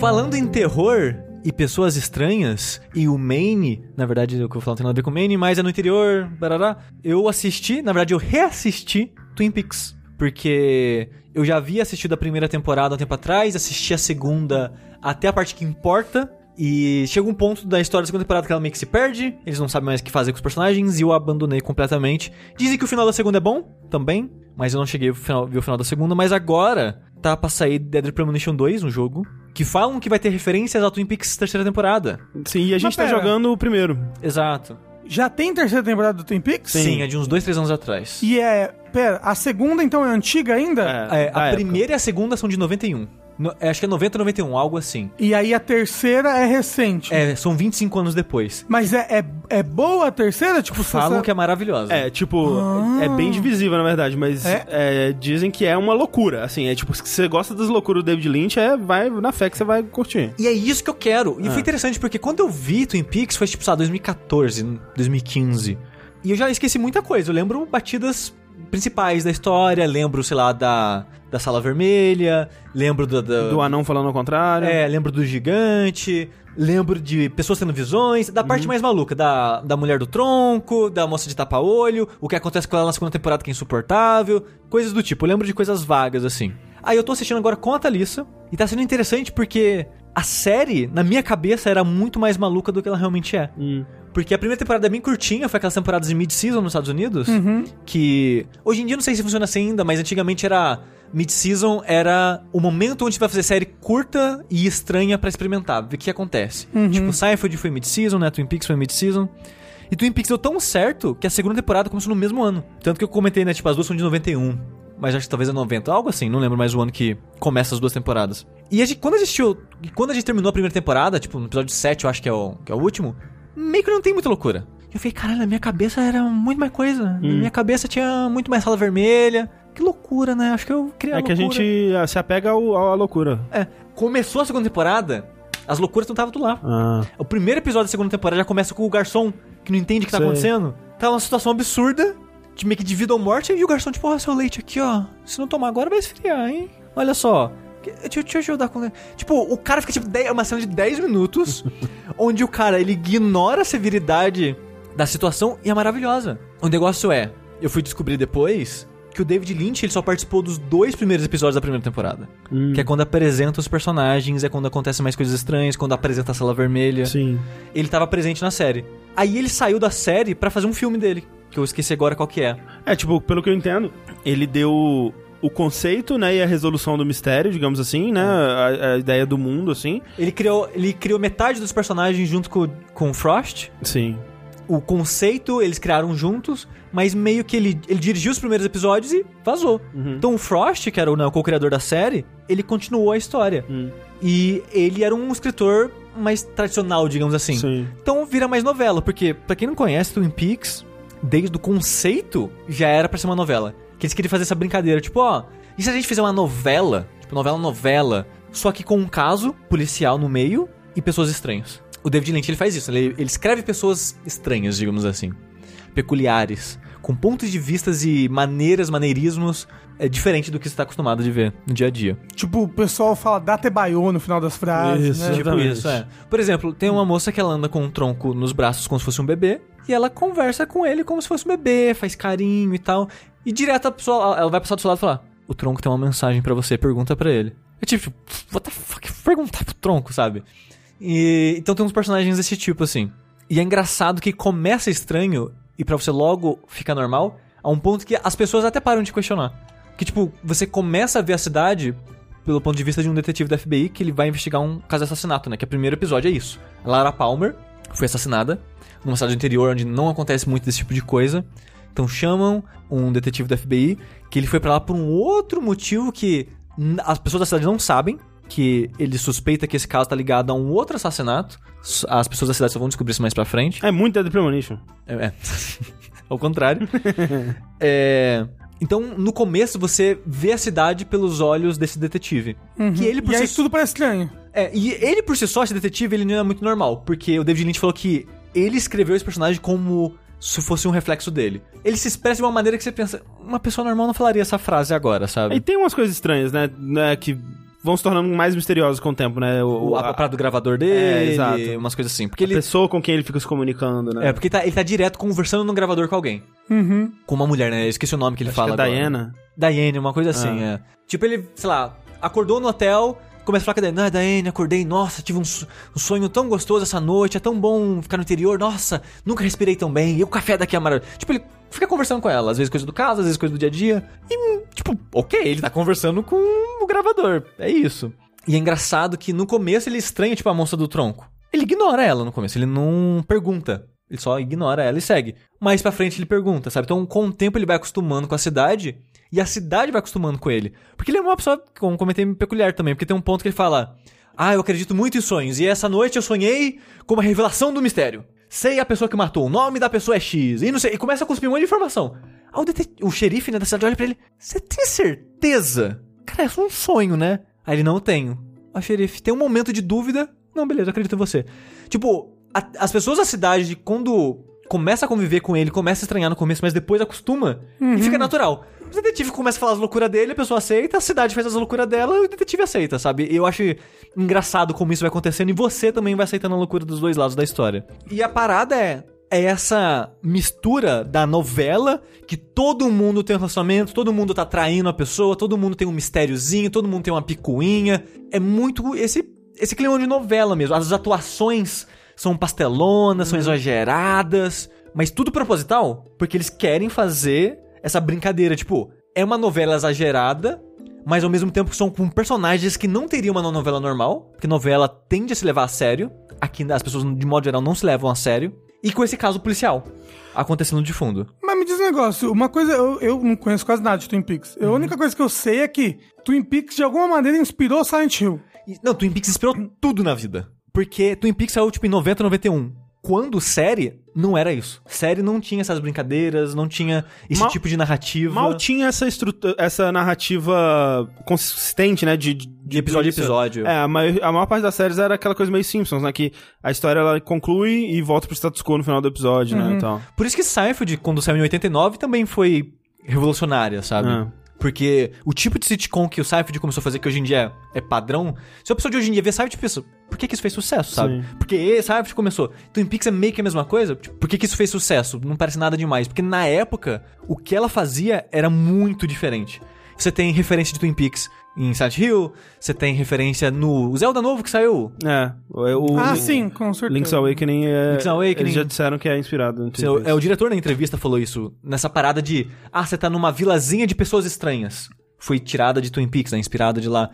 Falando em terror e pessoas estranhas, e o Maine, na verdade, o que eu falo não tem nada a ver com o Maine, mas é no interior, barará. Eu assisti, na verdade, eu reassisti Twin Peaks. Porque eu já havia assistido a primeira temporada um tempo atrás, assisti a segunda até a parte que importa. E chega um ponto da história da segunda temporada que ela meio que se perde, eles não sabem mais o que fazer com os personagens, e eu abandonei completamente. Dizem que o final da segunda é bom, também, mas eu não cheguei a ver o final da segunda, mas agora tá pra sair Dead Premonition 2, um jogo, que falam que vai ter referências ao Twin Peaks terceira temporada. Sim, e a gente Mas tá pera. jogando o primeiro. Exato. Já tem terceira temporada do Twin Peaks? Sim, é de uns dois, três anos atrás. E é. Pera, a segunda então é antiga ainda? É, da a época. primeira e a segunda são de 91. No- é, acho que é 90 91, algo assim. E aí a terceira é recente. É, são 25 anos depois. Mas é, é, é boa a terceira? Tipo, Falam você- que é maravilhosa. É, tipo, é bem divisível, na verdade, mas É? é, dizem que é uma loucura. Assim, é tipo, se você gosta das loucuras do David Lynch, é, vai na fé que você vai curtir. E é isso que eu quero. E foi interessante porque quando eu vi Twin Peaks foi tipo, sabe, 2014, 2015. E eu já esqueci muita coisa. Eu lembro batidas principais da história, lembro, sei lá, da, da Sala Vermelha, lembro do, do, Do anão falando ao contrário. É, lembro do gigante, lembro de pessoas tendo visões, da parte mais maluca, da, da mulher do tronco, da moça de tapa-olho, o que acontece com ela na segunda temporada que é insuportável, coisas do tipo. Eu lembro de coisas vagas assim. Aí eu tô assistindo agora com a Thalissa, e tá sendo interessante porque a série, na minha cabeça, era muito mais maluca do que ela realmente é. Hum. Porque a primeira temporada é bem curtinha, foi aquelas temporadas de mid-season nos Estados Unidos. Que hoje em dia não sei se funciona assim ainda, mas antigamente era. Mid-season era o momento onde você vai fazer série curta e estranha pra experimentar, ver o que acontece. Tipo, Seinfeld foi mid-season, né? Twin Peaks foi mid-season. E Twin Peaks deu tão certo que a segunda temporada começou no mesmo ano. Tanto que eu comentei, né? Tipo, as duas são de 91. Mas acho que talvez é 90, algo assim, não lembro mais o ano que começa as duas temporadas. E a gente, quando a gente, quando a gente terminou a primeira temporada, tipo, no episódio 7, eu acho que é o, que é o último, meio que não tem muita loucura. Eu falei, caralho, na minha cabeça era muito mais coisa. Na minha cabeça tinha muito mais sala vermelha. Que loucura, né? Acho que eu queria É que a gente se apega ao, à loucura. É, começou a segunda temporada, as loucuras não estavam tudo lá. Ah. O primeiro episódio da segunda temporada já começa com o garçom que não entende o que tá Sei. acontecendo. Tá uma situação absurda, de meio que de vida ou morte, e o garçom, tipo, ó, seu leite aqui, ó. Se não tomar agora, vai esfriar, hein? Olha só. Deixa eu te ajudar com. Tipo, o cara fica, tipo, 10 uma cena de 10 minutos, onde o cara, ele ignora a severidade da situação e é maravilhosa. O negócio é, eu fui descobrir depois que o David Lynch ele só participou dos dois primeiros episódios da primeira temporada. Que é quando apresenta os personagens, é quando acontecem mais coisas estranhas, quando apresenta a sala vermelha Sim. ele tava presente na série. Aí ele saiu da série pra fazer um filme dele, que eu esqueci agora qual que é. É, tipo, pelo que eu entendo, ele deu o conceito, né, e a resolução do mistério, digamos assim, né, a, a ideia do mundo, assim. Ele criou, ele criou metade dos personagens junto com, com o Frost. Sim. O conceito eles criaram juntos, mas meio que ele, ele dirigiu os primeiros episódios e vazou. Então o Frost, que era o, né, o co-criador da série, ele continuou a história. Hum. E ele era um escritor mais tradicional, digamos assim. Sim. Então vira mais novela, porque pra quem não conhece Twin Peaks, desde o conceito já era pra ser uma novela. Que eles queriam fazer essa brincadeira, tipo, ó, e se a gente fizer uma novela, tipo novela novela, só que com um caso policial no meio e pessoas estranhas. o David Lynch ele faz isso. Ele, ele escreve pessoas estranhas, digamos assim. Peculiares. Com pontos de vistas e maneiras, maneirismos é diferente do que você está acostumado de ver no dia a dia. Tipo, o pessoal fala date baiô no final das frases, Isso, né? Tipo isso, é. Por exemplo, tem uma moça que ela anda com um tronco nos braços como se fosse um bebê. E ela conversa com ele como se fosse um bebê, faz carinho e tal. E direto a pessoa, ela vai passar do seu lado e falar: O tronco tem uma mensagem pra você, pergunta pra ele. É tipo, what the fuck? Perguntar pro tronco, sabe? E, então tem uns personagens desse tipo, assim. E é engraçado que começa estranho e pra você logo ficar normal, a um ponto que as pessoas até param de questionar. Que, tipo, você começa a ver a cidade pelo ponto de vista de um detetive da FBI que ele vai investigar um caso de assassinato, né? Que o primeiro episódio é isso. Lara Palmer foi assassinada numa cidade interior onde não acontece muito desse tipo de coisa. Então chamam um detetive da FBI que ele foi pra lá por um outro motivo que as pessoas da cidade não sabem. Que ele suspeita que esse caso tá ligado a um outro assassinato. As pessoas da cidade só vão descobrir isso mais pra frente. É muito Dead Premonition. É. é. Ao contrário. É, Então, no começo, você vê a cidade pelos olhos desse detetive. Que ele por E si aí tudo parece estranho. é, e ele por si só, esse detetive, ele não é muito normal. Porque o David Lynch falou que ele escreveu esse personagem como se fosse um reflexo dele. Ele se expressa de uma maneira que você pensa, uma pessoa normal não falaria essa frase agora, sabe? E tem umas coisas estranhas, né? né, que vão se tornando mais misteriosas com o tempo, né? O, O, a, a parada do gravador dele, É, exato. umas coisas assim. Porque a ele, pessoa com quem ele fica se comunicando, né? é, porque tá- ele tá direto conversando no gravador com alguém. Uhum. Com uma mulher, né? Eu esqueci o nome que ele Acho fala que é agora. Diana. Diane, uma coisa assim, é. Tipo, ele, sei lá, acordou no hotel, começa a falar com a Diane, ah, Diane, acordei, nossa, tive um, um sonho tão gostoso essa noite, é tão bom ficar no interior, nossa, nunca respirei tão bem, e o café daqui é maravilhoso. Tipo, ele fica conversando com ela, às vezes coisa do caso, às vezes coisa do dia a dia, e, tipo, ok, ele tá conversando com o gravador, é isso. E é engraçado que no começo ele estranha, tipo, a moça do tronco. Ele ignora ela no começo, ele não pergunta. Ele só ignora ela e segue. Mais pra frente ele pergunta, sabe? Então, com o tempo ele vai acostumando com a cidade e a cidade vai acostumando com ele. Porque ele é uma pessoa, como comentei, peculiar também. Porque tem um ponto que ele fala: Ah, eu acredito muito em sonhos. E essa noite eu sonhei com uma revelação do mistério. Sei a pessoa que matou, o nome da pessoa é X. E não sei. E começa a cuspir um monte de informação. Aí o, o xerife né, da cidade olha pra ele: Você tem certeza? Cara, é só um sonho, né? Aí ele não tenho. O xerife tem um momento de dúvida. Não, beleza, acredito em você. Tipo, a- as pessoas da cidade, quando começa a conviver com ele, começa a estranhar no começo, mas depois acostuma e fica natural. O detetive começa a falar as loucuras dele, a pessoa aceita, a cidade faz as loucuras dela e o detetive aceita, sabe? Eu acho engraçado como isso vai acontecendo e você também vai aceitando a loucura dos dois lados da história. E a parada é. É essa mistura da novela que todo mundo tem um relacionamento, todo mundo tá traindo a pessoa, todo mundo tem um mistériozinho, todo mundo tem uma picuinha. É muito esse esse clima de novela mesmo. As atuações são pastelonas, são exageradas, mas tudo proposital, porque eles querem fazer essa brincadeira, tipo, é uma novela exagerada, mas ao mesmo tempo são com personagens que não teriam uma novela normal, porque novela tende a se levar a sério. Aqui as pessoas, de modo geral, não se levam a sério. E com esse caso policial acontecendo de fundo. Mas me diz um negócio, uma coisa, eu, eu não conheço quase nada de Twin Peaks. A única coisa que eu sei é que Twin Peaks de alguma maneira inspirou Silent Hill. Não, Twin Peaks inspirou tudo na vida. Porque Twin Peaks saiu tipo em 90, 91. Quando série, não era isso. Série não tinha essas brincadeiras, não tinha esse Mal- tipo de narrativa. Mal tinha essa, estrutura, essa narrativa consistente, né? De, de, De episódio a episódio. É, a maior, a maior parte das séries era aquela coisa meio Simpsons, né? Que a história ela conclui e volta pro status quo no final do episódio, né? Então. Por isso que Seinfeld, quando saiu em 89, também foi revolucionária, sabe? É. Porque o tipo de sitcom que o Seinfeld começou a fazer, que hoje em dia é padrão, se a pessoa de hoje em dia vê Seinfeld, pensa, por que, que isso fez sucesso, sabe? Sim. Porque Seinfeld começou. Twin Peaks é meio que a mesma coisa. Tipo, por que, que isso fez sucesso? Não parece nada demais. Porque na época, o que ela fazia era muito diferente. Você tem referência de Twin Peaks em Silent Hill, você tem referência no Zelda novo que saiu. É. O, o ah, Lin- sim, com certeza. Link's Awakening é. Link's Awakening. Eles já disseram que é inspirado no Seu- é, o diretor na entrevista falou isso, nessa parada de, ah, você tá numa vilazinha de pessoas estranhas. Foi tirada de Twin Peaks, né, inspirada de lá.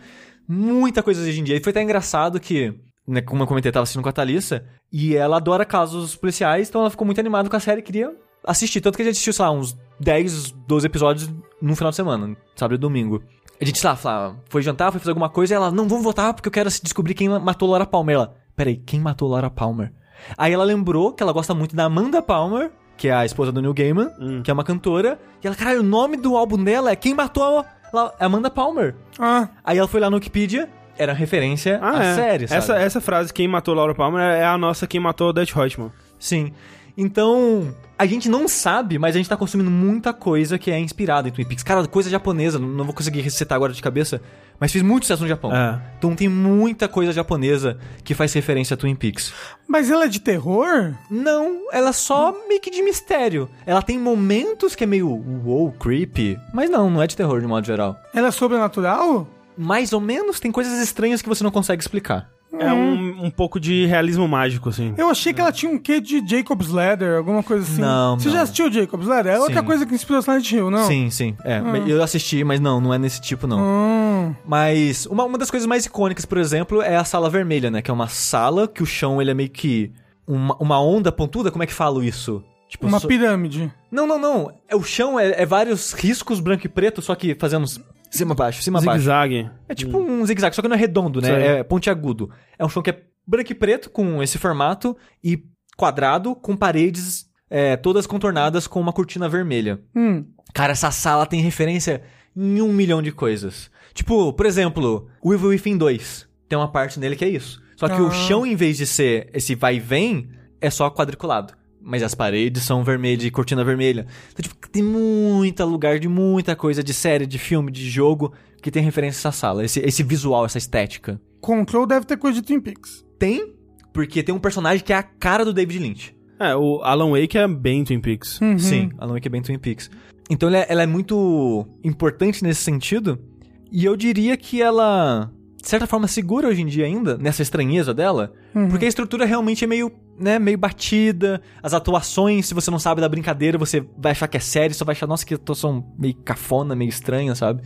Muita coisa hoje em dia. E foi até engraçado que, né, como eu comentei, eu tava assistindo com a Thalissa, e ela adora casos policiais, então ela ficou muito animada com a série e queria assistir. Tanto que a gente assistiu, sei lá, uns 10, 12 episódios no final de semana, sábado e domingo. A gente, sei lá, foi jantar, foi fazer alguma coisa, e ela, não, vamos votar porque eu quero descobrir quem matou Laura Palmer. Ela, peraí, quem matou Laura Palmer? Aí ela lembrou que ela gosta muito da Amanda Palmer, que é a esposa do Neil Gaiman, que é uma cantora. E ela, caralho, o nome do álbum dela é Quem Matou a La- Amanda Palmer. Ah, Aí ela foi lá no Wikipedia, era referência Ah, à é. série, sabe? Essa, essa frase, quem matou Laura Palmer, é a nossa quem matou Dutch Reutemann. Sim. Então, a gente não sabe, mas a gente tá consumindo muita coisa que é inspirada em Twin Peaks. Cara, coisa japonesa, não vou conseguir recitar agora de cabeça, mas fez muito sucesso no Japão. É. Então tem muita coisa japonesa que faz referência a Twin Peaks. Mas ela é de terror? Não, ela é só meio que de mistério. Ela tem momentos que é meio wow, creepy, mas não, não é de terror de modo geral. Ela é sobrenatural? Mais ou menos tem coisas estranhas que você não consegue explicar. É um, um pouco de realismo mágico, assim. Eu achei que ela tinha um quê de Jacob's Ladder, alguma coisa assim. Não, Você não. já assistiu Jacob's Ladder? É outra Sim. coisa que inspirou Silent Hill, não? Sim, sim. É, eu assisti, mas não, não é nesse tipo não. Hum, Mas uma, uma das coisas mais icônicas, por exemplo, é a sala vermelha, né? Que é uma sala que o chão ele é meio que uma, uma onda pontuda. Como é que falo isso? Tipo, uma so- pirâmide. Não, não, não. É, o chão é, é vários riscos branco e preto, só que fazendo cima baixo, cima baixo. Zigue-zague. É tipo um zigue-zague, só que não é redondo, né? É pontiagudo. É um chão que é branco e preto, com esse formato, e quadrado, com paredes é, todas contornadas com uma cortina vermelha. Hum. Cara, essa sala tem referência em um milhão de coisas. Tipo, por exemplo, o Evil Within 2. Tem uma parte nele que é isso. Só que Ah. o chão, em vez de ser esse vai e vem, é só quadriculado. Mas as paredes são vermelhas, de cortina vermelha. Então, tipo, tem muita lugar de muita coisa, de série, de filme, de jogo, que tem referência a essa sala. Esse, esse visual, essa estética. Control deve ter coisa de Twin Peaks. Tem, porque tem um personagem que é a cara do David Lynch. É, o Alan Wake é bem Twin Peaks. Uhum. Sim, Alan Wake é bem Twin Peaks. Então ela é, ela é muito importante nesse sentido. E eu diria que ela, de certa forma, segura hoje em dia ainda, nessa estranheza dela. Porque a estrutura realmente é meio, né, meio batida. As atuações, se você não sabe da brincadeira, você vai achar que é sério, só vai achar, nossa, que atuação meio cafona, meio estranha, sabe?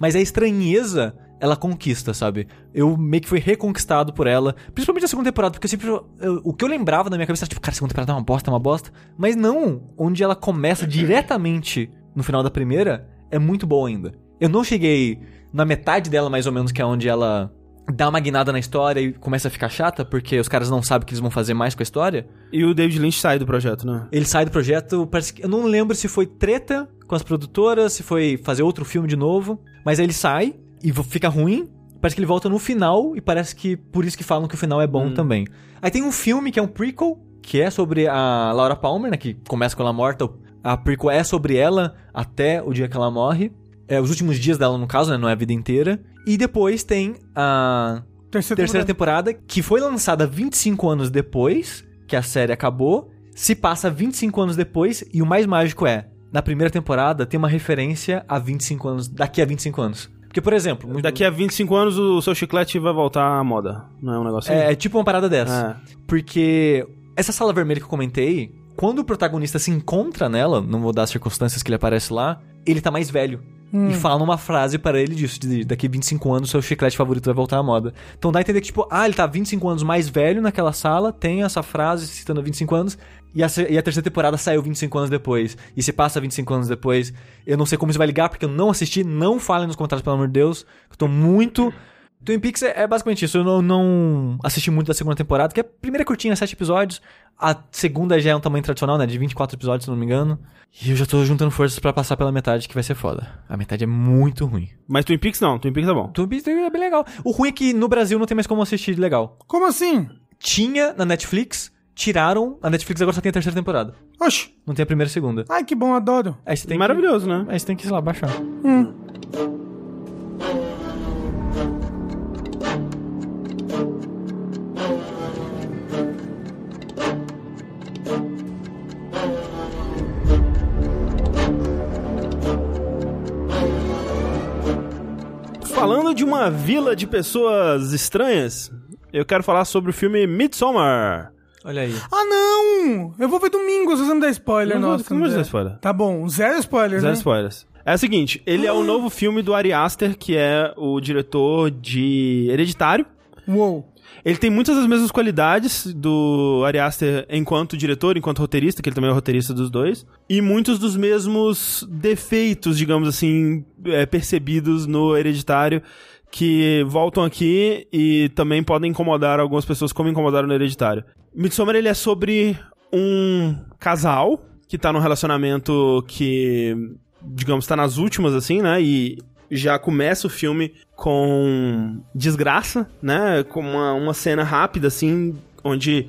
Mas a estranheza, ela conquista, sabe? Eu meio que fui reconquistado por ela, principalmente na segunda temporada, porque eu sempre. eu- o que eu lembrava na minha cabeça era tipo, cara, a segunda temporada é uma bosta, é uma bosta. Mas não, onde ela começa diretamente no final da primeira, é muito boa ainda. Eu não cheguei na metade dela, mais ou menos, que é onde ela dá uma guinada na história e começa a ficar chata, porque os caras não sabem o que eles vão fazer mais com a história. E o David Lynch sai do projeto, né? Ele sai do projeto, parece que. Eu não lembro se foi treta com as produtoras, se foi fazer outro filme de novo. Mas aí ele sai e fica ruim. Parece que ele volta no final e parece que por isso que falam que o final é bom também. Aí tem um filme que é um prequel, que é sobre a Laura Palmer, né? Que começa com ela morta. A prequel é sobre ela até o dia que ela morre. É os últimos dias dela, no caso, né? Não é a vida inteira. E depois tem a Terceira, terceira temporada. temporada, que foi lançada 25 anos depois que a série acabou, se passa 25 anos depois, e o mais mágico é, na primeira temporada tem uma referência a 25 anos, daqui a 25 anos. Porque, por exemplo, Daqui a 25 anos o seu chiclete vai voltar à moda. Não é um negócio assim? é, é tipo uma parada dessa. É. Porque essa sala vermelha que eu comentei, quando o protagonista se encontra nela, não vou dar as circunstâncias que ele aparece lá, ele tá mais velho. E fala uma frase para ele disso, de daqui 25 anos seu chiclete favorito vai voltar à moda. Então dá a entender que, tipo, ah, ele tá 25 anos mais velho naquela sala, tem essa frase citando 25 anos, e a, e a terceira temporada saiu 25 anos depois. E se passa 25 anos depois. Eu não sei como isso vai ligar, porque eu não assisti, não falem nos comentários, pelo amor de Deus. Eu tô muito. Twin Peaks é, é basicamente isso. Eu não, não assisti muito da segunda temporada, que é a primeira curtinha, sete episódios. A segunda já é um tamanho tradicional, né? De 24 episódios, se não me engano. E eu já tô juntando forças pra passar pela metade, que vai ser foda. A metade é muito ruim. Mas Twin Peaks não, Twin Peaks é bom. Twin Peaks é bem legal. O ruim é que no Brasil não tem mais como assistir legal. Como assim? Tinha na Netflix, tiraram. A Netflix agora só tem a terceira temporada. Oxi. Não tem a primeira e a segunda. Ai, que bom, adoro. Aí você tem que- Maravilhoso, né? Aí você tem que, sei lá, baixar. Falando uma vila de pessoas estranhas, eu quero falar sobre o filme Midsommar. Olha aí. Ah, não! Eu vou ver domingo, vocês vão me dar spoiler, Não nossa. não vou André. dar spoiler. Tá bom, zero spoiler, Zero né? spoilers. É o seguinte, ele é o novo filme do Ari Aster, que é o diretor de Hereditário. Uou. Ele tem muitas das mesmas qualidades do Ari Aster enquanto diretor, enquanto roteirista, que ele também é o roteirista dos dois. E muitos dos mesmos defeitos, digamos assim, é, percebidos no Hereditário, que voltam aqui e também podem incomodar algumas pessoas como incomodaram no Hereditário. Midsommar, ele é sobre um casal que tá num relacionamento que, digamos, tá nas últimas, assim, né? E já começa o filme com desgraça, né? Com uma, uma cena rápida, assim, onde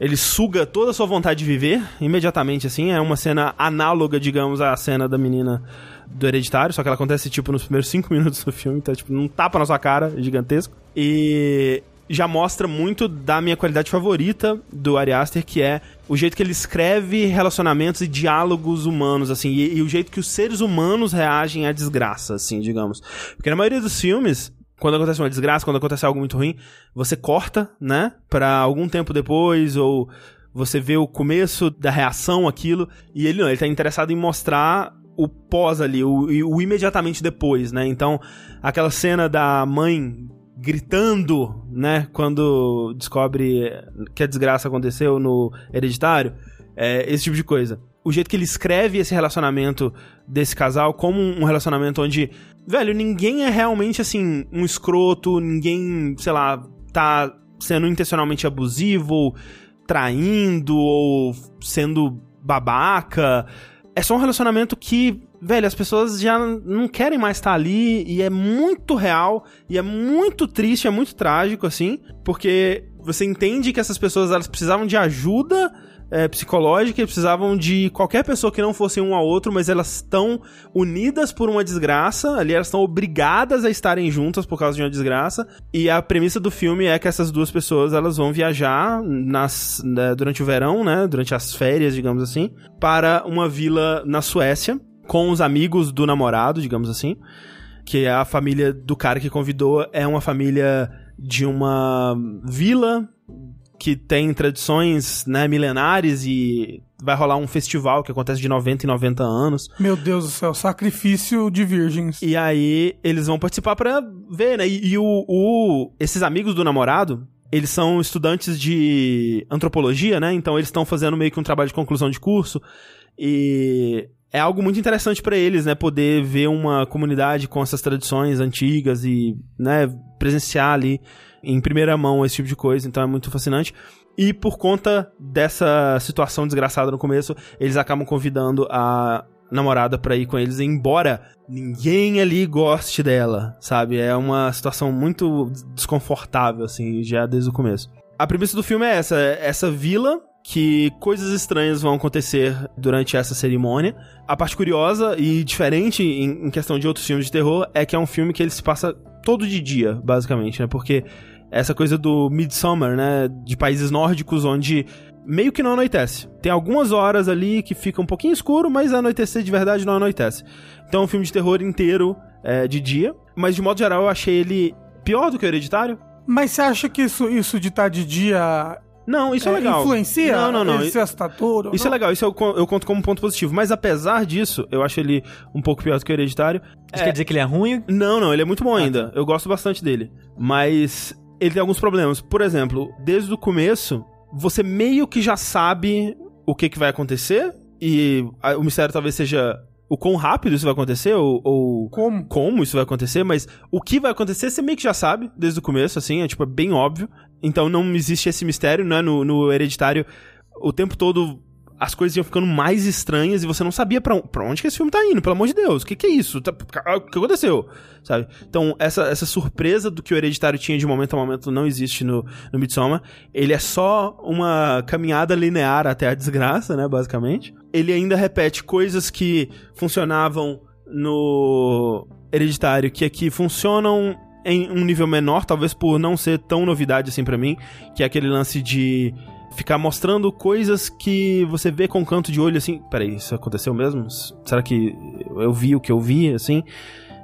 ele suga toda a sua vontade de viver imediatamente, assim. É uma cena análoga, digamos, à cena da menina do Hereditário, só que ela acontece, tipo, nos primeiros cinco minutos do filme, então, tipo, não tapa na sua cara, é gigantesco. E já mostra muito da minha qualidade favorita do Ari Aster, que é o jeito que ele escreve relacionamentos e diálogos humanos, assim, e, e, o jeito que os seres humanos reagem à desgraça, assim, digamos. Porque na maioria dos filmes, quando acontece uma desgraça, quando acontece algo muito ruim, você corta, né, pra algum tempo depois, ou você vê o começo da reação àquilo, e ele não, ele tá interessado em mostrar o pós ali, o, o imediatamente depois, né? Então, aquela cena da mãe gritando, né, quando descobre que a desgraça aconteceu no hereditário, é, esse tipo de coisa. O jeito que ele escreve esse relacionamento desse casal como um relacionamento onde, velho, ninguém é realmente assim um escroto, ninguém, sei lá, tá sendo intencionalmente abusivo, traindo ou sendo babaca. É só um relacionamento que velho, as pessoas já não querem mais estar ali e é muito real e é muito triste, é muito trágico, assim, porque você entende que essas pessoas elas precisavam de ajuda é, psicológica e precisavam de qualquer pessoa que não fosse um ao outro, mas elas estão unidas por uma desgraça, ali elas estão obrigadas a estarem juntas por causa de uma desgraça, e a premissa do filme é que essas duas pessoas elas vão viajar nas, né, durante o verão, né, durante as férias, digamos assim, para uma vila na Suécia, com os amigos do namorado, digamos assim, que é a família do cara que convidou, é uma família de uma vila que tem tradições, né, milenares e vai rolar um festival que acontece de 90 em 90 anos. Meu Deus do céu, sacrifício de virgens. E aí eles vão participar para ver, né? E, e o, o, esses amigos do namorado, eles são estudantes de antropologia, né? Então eles estão fazendo meio que um trabalho de conclusão de curso e é algo muito interessante para eles, né? Poder ver uma comunidade com essas tradições antigas e, né, presenciar ali em primeira mão esse tipo de coisa. Então é muito fascinante. E por conta dessa situação desgraçada no começo, eles acabam convidando a namorada para ir com eles, embora ninguém ali goste dela, sabe? É uma situação muito desconfortável, assim, já desde o começo. A premissa do filme é essa: essa vila que coisas estranhas vão acontecer durante essa cerimônia. A parte curiosa e diferente em, em, questão de outros filmes de terror é que é um filme que ele se passa todo de dia, basicamente, né? Porque essa coisa do Midsummer, né? De países nórdicos onde meio que não anoitece. Tem algumas horas ali que fica um pouquinho escuro, mas anoitecer de verdade não anoitece. Então é um filme de terror inteiro é, de dia. Mas de modo geral eu achei ele pior do que o Hereditário. Mas você acha que isso, isso de estar de dia não, isso é, é legal. Influencia? Não, não, não. Ele ser assustador? Isso é não? é legal, isso eu, eu, conto como ponto positivo. Mas apesar disso, eu acho ele um pouco pior do que o Hereditário. Isso é... quer dizer que ele é ruim? Não, não, ele é muito bom ah, ainda. Tá. Eu gosto bastante dele. Mas ele tem alguns problemas. Por exemplo, desde o começo, você meio que já sabe o que, que vai acontecer. E a, o mistério talvez seja o quão rápido isso vai acontecer, ou, ou, como. como isso vai acontecer, mas o que vai acontecer você meio que já sabe desde o começo, assim, é tipo, é bem óbvio. Então não existe esse mistério, né? No, no hereditário, o tempo todo as coisas iam ficando mais estranhas e você não sabia pra onde que esse filme tá indo, pelo amor de Deus. O que, que é isso? Tá, o que aconteceu? Sabe? Então, essa, essa surpresa do que o Hereditário tinha de momento a momento não existe no, no Midsommar. Ele é só uma caminhada linear até a desgraça, né, basicamente. Ele ainda repete coisas que funcionavam no Hereditário, que aqui funcionam em um nível menor, talvez por não ser tão novidade assim para mim, que é aquele lance de ficar mostrando coisas que você vê com um canto de olho assim, peraí, isso aconteceu mesmo? Será que eu vi o que eu vi, assim?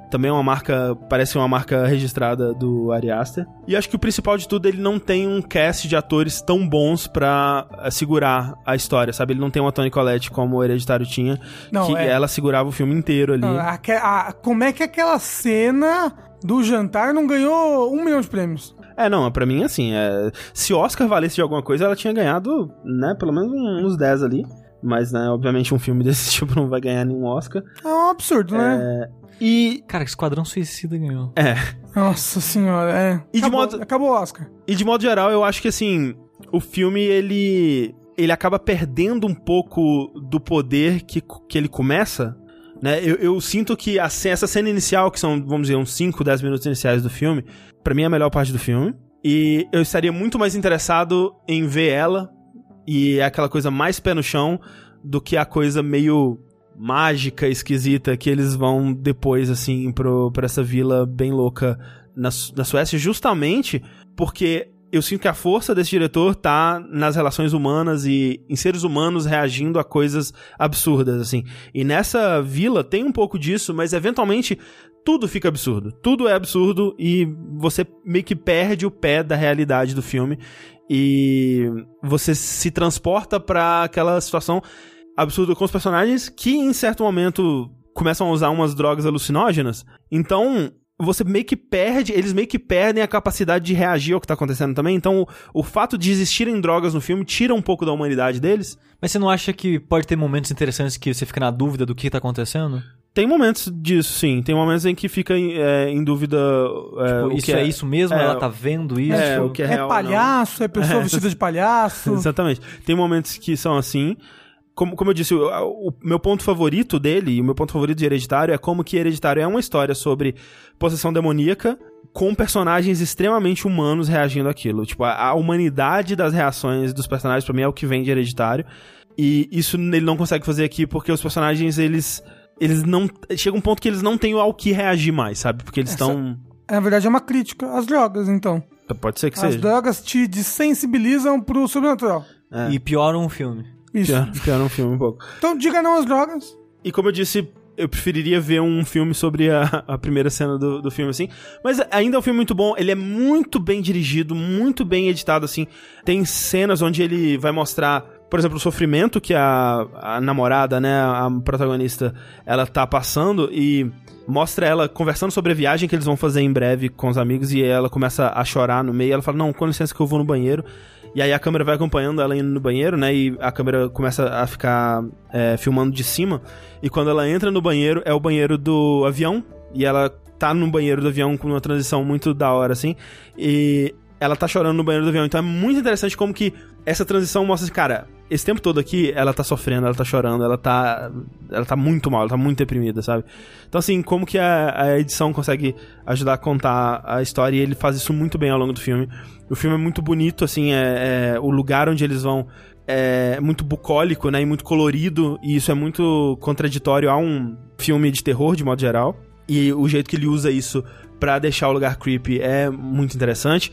Também é uma marca, parece uma marca registrada do Ari Aster. E acho que o principal de tudo, ele não tem um cast de atores tão bons pra eh, segurar a história, sabe? Ele não tem uma Toni Collette como o Hereditário tinha, não, que é... ela segurava o filme inteiro ali. Não, a, a, como é que aquela cena do jantar não ganhou um milhão de prêmios? É, não, pra mim, assim, é... se Oscar valesse de alguma coisa, ela tinha ganhado, né, pelo menos uns 10 ali. Mas, né, obviamente um filme desse tipo não vai ganhar nenhum Oscar. É um absurdo, né? É... E. Cara, que Esquadrão Suicida ganhou. É. Nossa senhora, é. E acabou, de modo. Acabou o Oscar. E de modo geral, eu acho que assim. O filme, ele. Ele acaba perdendo um pouco do poder que, que ele começa Né? Eu, eu sinto que a ce- essa cena inicial, que são, vamos dizer, uns 5, 10 minutos iniciais do filme, pra mim é a melhor parte do filme. E eu estaria muito mais interessado em ver ela e é aquela coisa mais pé no chão do que a coisa meio mágica, esquisita que eles vão depois, assim, pro, pra essa vila bem louca na, na Suécia, justamente porque eu sinto que a força desse diretor tá nas relações humanas e em seres humanos reagindo a coisas absurdas, assim. E nessa vila tem um pouco disso, mas eventualmente tudo fica absurdo. Tudo é absurdo e você meio que perde o pé da realidade do filme e você se transporta pra aquela situação absurda com os personagens que em certo momento começam a usar umas drogas alucinógenas. Então, você meio que perde, eles meio que perdem a capacidade de reagir ao que tá acontecendo também. Então, o, o fato de existirem drogas no filme tira um pouco da humanidade deles. Mas você não acha que pode ter momentos interessantes que você fica na dúvida do que tá acontecendo? Tem momentos disso, sim. Tem momentos em que fica em, é, em dúvida. É, Tipo, o isso que é, isso mesmo? é, Ela tá vendo isso? é, o que é É real ou não. palhaço, é pessoa É, vestida de palhaço. Exatamente. Tem momentos que são assim. Como, como eu disse, o, o meu ponto favorito dele, e o meu ponto favorito de Hereditário, é como que Hereditário é uma história sobre possessão demoníaca com personagens extremamente humanos reagindo àquilo. Tipo, a, a humanidade das reações dos personagens, pra mim, é o que vem de Hereditário. E isso ele não consegue fazer aqui porque os personagens, eles. Eles não. Chega um ponto que eles não têm ao que reagir mais, sabe? Porque eles estão. Na verdade, é uma crítica às drogas, então. Pode ser que As seja. drogas te desensibilizam pro sobrenatural. É. E pioram o filme. Isso. Pior, pior um filme um pouco. Então, diga não às drogas. E como eu disse, eu preferiria ver um filme sobre a, a primeira cena do, do filme, assim. Mas ainda é um filme muito bom. Ele é muito bem dirigido, muito bem editado, assim. Tem cenas onde ele vai mostrar, por exemplo, o sofrimento que a, a namorada, né, a protagonista, ela tá passando e mostra ela conversando sobre a viagem que eles vão fazer em breve com os amigos e ela começa a chorar no meio. Ela fala: Não, com licença que eu vou no banheiro. E aí a câmera vai acompanhando ela indo no banheiro, né? E a câmera começa a ficar é, filmando de cima. E quando ela entra no banheiro, é o banheiro do avião. E ela tá no banheiro do avião com uma transição muito da hora, assim. E ela tá chorando no banheiro do avião. Então é muito interessante como que essa transição mostra assim, cara, esse tempo todo aqui, ela tá sofrendo, ela tá chorando, ela tá. Ela tá muito mal, ela tá muito deprimida, sabe? Então, assim, como que a, a edição consegue ajudar a contar a história e ele faz isso muito bem ao longo do filme. O filme é muito bonito, assim, é, é- o lugar onde eles vão é muito bucólico, né? E muito colorido, e isso é muito contraditório a um filme de terror, de modo geral. E o jeito que ele usa isso pra deixar o lugar creepy é muito interessante.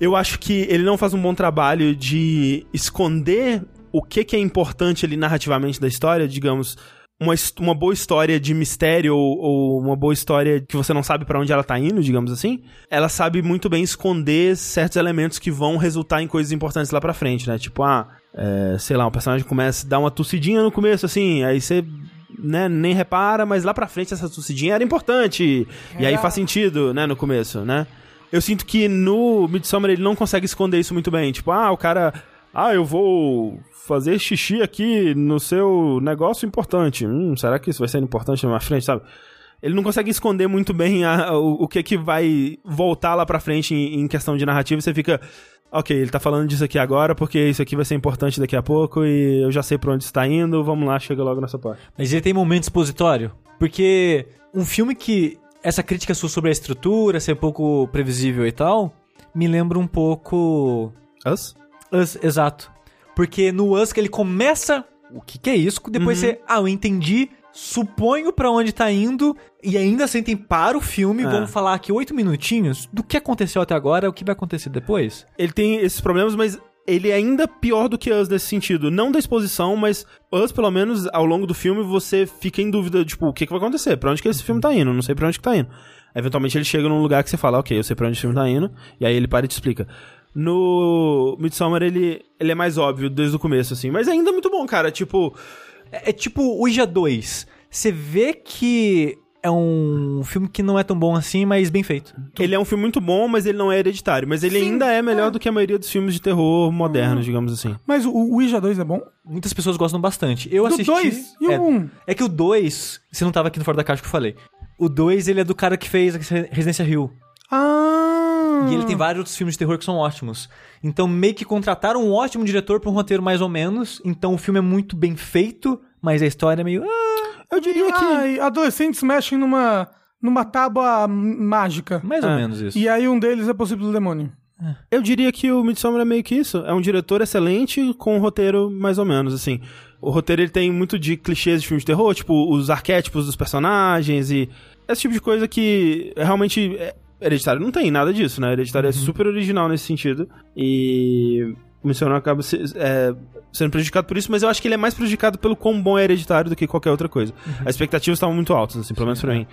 Eu acho que ele não faz um bom trabalho de esconder o que, que é importante ali narrativamente da história, digamos, uma, uma boa história de mistério ou, ou uma boa história que você não sabe pra onde ela tá indo, digamos assim. Ela sabe muito bem esconder certos elementos que vão resultar em coisas importantes lá pra frente, né? Tipo, ah, é, sei lá, um personagem começa a dar uma tossidinha no começo, assim, aí você né, nem repara, mas lá pra frente essa tossidinha era importante. E aí faz sentido, né, no começo, né? Eu sinto que no Midsommar ele não consegue esconder isso muito bem. Tipo, ah, o cara. Ah, eu vou fazer xixi aqui no seu negócio importante. Hum, será que isso vai ser importante na frente, sabe? Ele não consegue esconder muito bem a- o, o que é que vai voltar lá pra frente em, em questão de narrativa. Você fica, ok, ele tá falando disso aqui agora porque isso aqui vai ser importante daqui a pouco e eu já sei pra onde está indo. Vamos lá, chega logo nessa parte. Mas ele tem momento expositório. Porque um filme que essa crítica sua sobre a estrutura, ser pouco previsível e tal, me lembra um pouco. Us? Us, exato. Porque no que ele começa. O que, que é isso? Depois Uhum. você. Ah, eu entendi. Suponho pra onde tá indo. E ainda assim tem para o filme. É. Vamos falar aqui oito minutinhos do que aconteceu até agora, o que vai acontecer depois. ele tem esses problemas, mas ele é ainda pior do que Us nesse sentido. Não da exposição, mas Us, pelo menos, ao longo do filme, você fica em dúvida, tipo, o que, que vai acontecer? Pra onde que esse filme tá indo? Não sei pra onde que tá indo. Eventualmente ele chega num lugar que você fala, ok, eu sei pra onde esse filme tá indo, e aí ele para e te explica. No Midsommar, ele, ele é mais óbvio desde o começo, assim, mas ainda é muito bom, cara, tipo... É, é tipo o Ouija 2. Você vê que é um filme que não é tão bom assim, mas bem feito. Ele é um filme muito bom, mas ele não é hereditário. Mas ele Sim, ainda é melhor é. do que a maioria dos filmes de terror modernos, digamos assim. Mas o o Ouija 2 é bom? Muitas pessoas gostam bastante. Eu Do assisti. 2 e é, o 1? é que o 2, você não tava aqui no Fora da Caixa que eu falei. O 2, ele é do cara que fez Residência Hill. Ah! E ele tem vários outros filmes de terror que são ótimos. Então, meio que contrataram um ótimo diretor pra um roteiro mais ou menos. Então, o filme é muito bem feito, mas a história é meio. ah, Eu diria que. Adolescentes mexem numa, numa tábua mágica. Mais ou É. menos isso. E aí um deles é possível do demônio. Eu diria que o Midsommar é meio que isso. É um diretor excelente com um roteiro mais ou menos, assim. O roteiro ele tem muito de clichês de filmes de terror, tipo os arquétipos dos personagens e esse tipo de coisa que realmente é, Hereditário não tem nada disso, né? Hereditário é super original nesse sentido e o Midsommar acaba se- é, sendo prejudicado por isso, mas eu acho que ele é mais prejudicado pelo quão bom é Hereditário do que qualquer outra coisa. As expectativas estavam muito altas, assim, pelo menos pra mim.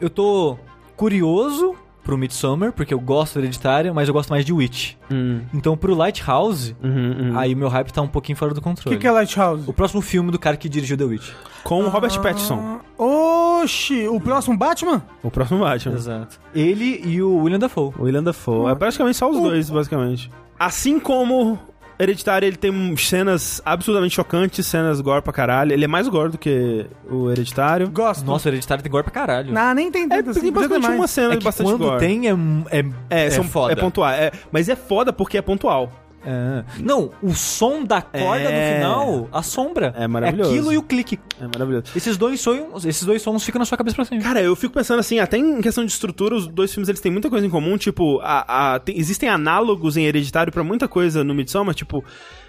Eu tô curioso pro Midsommar, porque eu gosto do Hereditário, mas eu gosto mais de Witch. Hum, Então, pro Lighthouse, uhum, uhum. aí meu hype tá um pouquinho fora do O controle. que, que é Lighthouse? O próximo filme do cara que dirigiu The Witch. Com o Robert Pattinson, Oxi, o próximo Batman? o próximo Batman. Exato. Ele e o William Dafoe. O William Dafoe. É praticamente só os dois, basicamente. Assim como Hereditário, ele tem cenas absolutamente chocantes, cenas gore pra caralho. Ele é mais gore do que o Hereditário. Gosto. Nossa, o Hereditário tem gore pra caralho. Não, nem tem É, tanto assim. tem basicamente mais. uma cena é de que bastante quando gore. tem é, é, É, é são, foda. é pontual. É, mas é foda porque é pontual. É. Não, o som da corda É. no final assombra. É maravilhoso. aquilo e o clique. É maravilhoso. Esses dois sons, esses dois sons ficam na sua cabeça pra sempre. Cara, eu fico pensando assim, até em questão de estrutura, os dois filmes eles têm muita coisa em comum, tipo, a, a- tem- existem análogos em Hereditário pra muita coisa no Midsommar, tipo,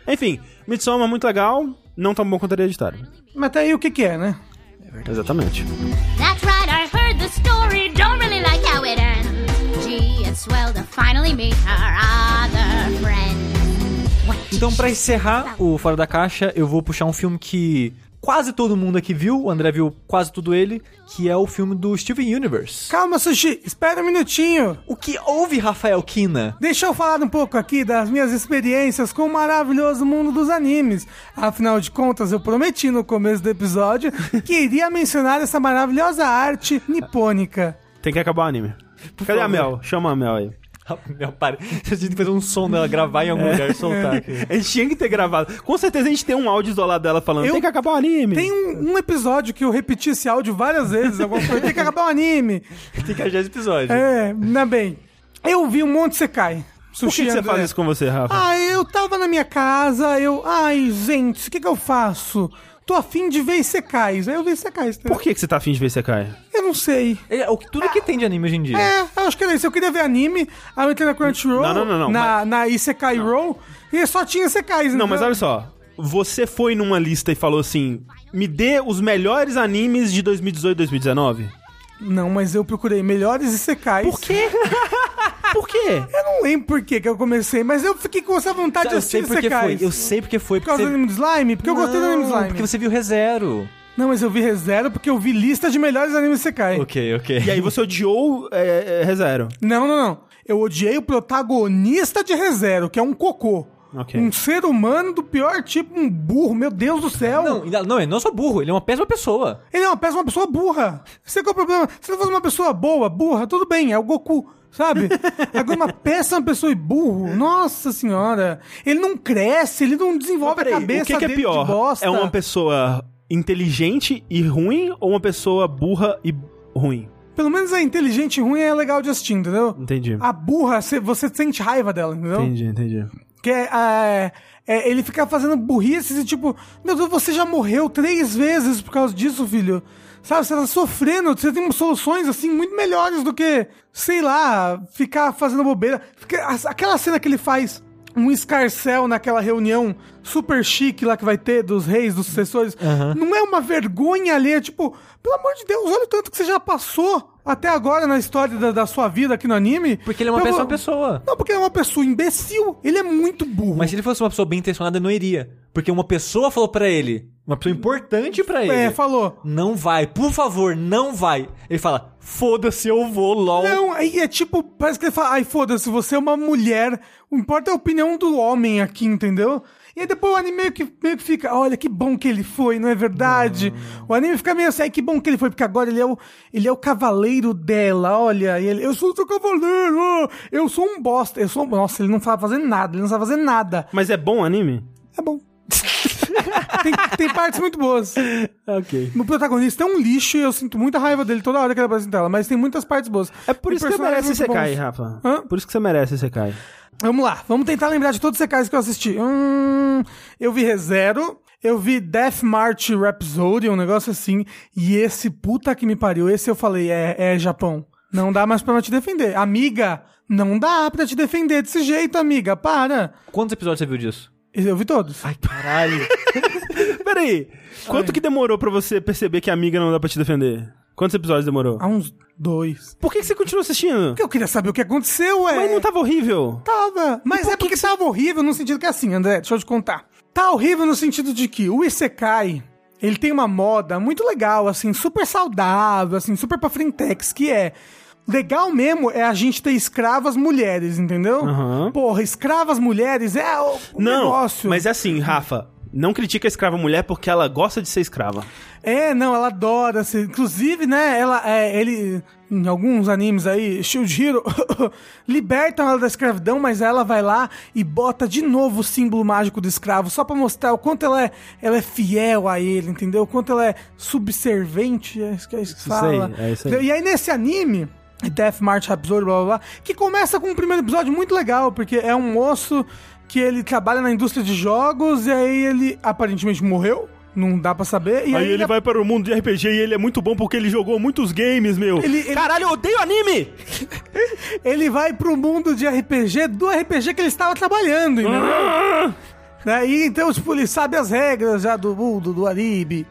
enfim, Midsommar muito legal, não tão bom quanto Hereditário. Mas tá aí o que que é, né? Exatamente. That's right, I heard the story. Don't really like how it ends. Gee, it's swell to finally meet her did Então, pra encerrar o Fora da Caixa, eu vou puxar um filme que quase todo mundo aqui viu, o André viu quase tudo ele, que é o filme do Steven Universe. Calma, Sushi, espera um minutinho. O que houve, Rafael Kina? Deixa eu falar um pouco aqui das minhas experiências com o maravilhoso mundo dos animes. Afinal de contas, eu prometi no começo do episódio que iria mencionar essa maravilhosa arte nipônica. Tem que acabar o anime. Cadê a favor. Mel? Chama a Mel aí. Meu pai, a gente tem que fazer um som dela, gravar em algum lugar e soltar aqui. A gente tinha que ter gravado. Com certeza a gente tem um áudio isolado dela falando, Eu- tem que acabar o anime. Tem um, um episódio que eu repeti esse áudio várias vezes. Alguma coisa, tem que acabar o anime. Tem que achar esse episódio. É, ainda bem. Eu vi um monte de Sekai. Por que, que você faz isso com você, Rafa? Ah, eu tava na minha casa, eu. Ai, gente, o que que eu faço? Tô afim de ver Isekais. Aí eu vi Isekais. tá? Por que, que você tá afim de ver Sekai? Eu não sei. É, o que- tudo que tem de anime hoje em dia. É, eu acho que era isso. Eu queria ver anime, aí eu entrei na Crunchyroll, Não, não, não, não, na, na Isekai Roll, e só tinha Isekais. Não, então- mas olha só. Você foi numa lista e falou assim: me dê os melhores animes de 2018 e 2019? Não, mas eu procurei melhores Isekais. Por quê? Por quê? Eu não lembro por que que eu comecei, mas eu fiquei com essa vontade de eu assistir sei porque foi. Isekais. Eu sei porque foi. Por causa do você... anime do Slime? Porque eu gostei do anime do Não, Slime. Porque você viu ReZero. Não, mas eu vi ReZero porque eu vi lista de melhores animes Isekai. Ok, ok. E aí você odiou é, é, ReZero. Não, não, não. Eu odiei o protagonista de ReZero, que é um cocô. Ok. Um ser humano do pior tipo, um burro, meu Deus do céu. Não, não, ele não é só burro, ele é uma péssima pessoa. Ele é uma péssima pessoa burra. Você qual é o problema? Se ele fosse uma pessoa boa, burra, tudo bem, é o Goku, sabe? Agora uma péssima pessoa e burro, nossa senhora. Ele não cresce, ele não desenvolve Peraí, a cabeça o que, que é dele pior? de bosta. É uma pessoa inteligente e ruim ou uma pessoa burra e ruim? Pelo menos a inteligente e ruim é legal de assistir, entendeu? Entendi. A burra, você- você sente raiva dela, entendeu? Entendi, entendi. Que é, é, é, ele fica fazendo burrices e tipo, meu Deus, você já morreu três vezes por causa disso, filho. Sabe, você tá sofrendo, você tem soluções assim muito melhores do que, sei lá, ficar fazendo bobeira. Aquela cena que ele faz um escarcel naquela reunião super chique lá que vai ter dos reis, dos sucessores, não é uma vergonha ali, tipo, pelo amor de Deus, olha o tanto que você já passou até agora na história da, da sua vida aqui no anime. Porque ele é uma péssima pessoa. não, porque ele é uma pessoa imbecil. Ele é muito burro. Mas se ele fosse uma pessoa bem intencionada, não iria. Porque uma pessoa falou pra ele, uma pessoa importante pra ele. É, falou. Não vai, por favor, não vai. Ele fala, foda-se, eu vou, lol. Não, aí é tipo, parece que ele fala, ai, foda-se, você é uma mulher. O importa é a opinião do homem aqui, entendeu? E aí depois o anime meio que, meio que fica, olha, que bom que ele foi, não é verdade? O anime fica meio assim, ai, que bom que ele foi, porque agora ele é o, ele é o cavaleiro dela, olha. E ele, eu sou o seu cavaleiro, eu sou um bosta. Eu sou, nossa, ele não sabe fazer nada, ele não sabe fazer nada. Mas é bom o anime? É bom. tem, tem partes muito boas. Ok. O protagonista é um lixo e eu sinto muita raiva dele toda hora que ele aparece em tela, mas tem muitas partes boas. É por E isso que você merece Sekai. Rafa. Hã? Por isso que você merece Sekai. Vamos lá, vamos tentar lembrar de todos os secais que eu assisti. Hum, eu vi ReZero, Eu vi Death March Rhapsody, um negócio assim. E esse, puta que me pariu, esse eu falei, é, é Japão. Não dá mais pra te defender. Amiga, não dá pra te defender desse jeito, amiga. Para. Quantos episódios você viu disso? Eu vi todos. Ai, caralho. Peraí, quanto que demorou pra você perceber que a amiga não dá pra te defender? Quantos episódios demorou? Há uns dois. Por que, que você continua assistindo? Porque eu queria saber o que aconteceu, ué. Mas não tava horrível? Tava. Mas é porque tava horrível no sentido que é assim, André, deixa eu te contar. Tá horrível no sentido de que o Isekai, ele tem uma moda muito legal, assim, super saudável, assim, super pra frentex, que é... Legal mesmo é a gente ter escravas mulheres, entendeu? Aham. Porra, escravas mulheres é o, o Não, negócio. mas é assim, Rafa. Não critica a escrava mulher porque ela gosta de ser escrava. É, não, ela adora. Assim, inclusive, né, ela, é, ele, em alguns animes aí, Shield Hero, libertam ela da escravidão, mas ela vai lá e bota de novo o símbolo mágico do escravo, só pra mostrar o quanto ela é, ela é fiel a ele, entendeu? O quanto ela é subservente, é isso que é isso que Isso aí, fala. é isso aí. E aí, nesse anime, Death March Rhapsody, blá blá blá, que começa com um primeiro episódio muito legal, porque é um moço que ele trabalha na indústria de jogos, e aí ele aparentemente morreu. Não dá pra saber. E aí, ele vai para o mundo de RPG e ele é muito bom porque ele jogou muitos games, meu. Ele- ele- Caralho, eu odeio anime! ele vai pro mundo de RPG do RPG que ele estava trabalhando, entendeu? Ah! Né? E então, tipo, ele sabe as regras já do mundo, do Aribe.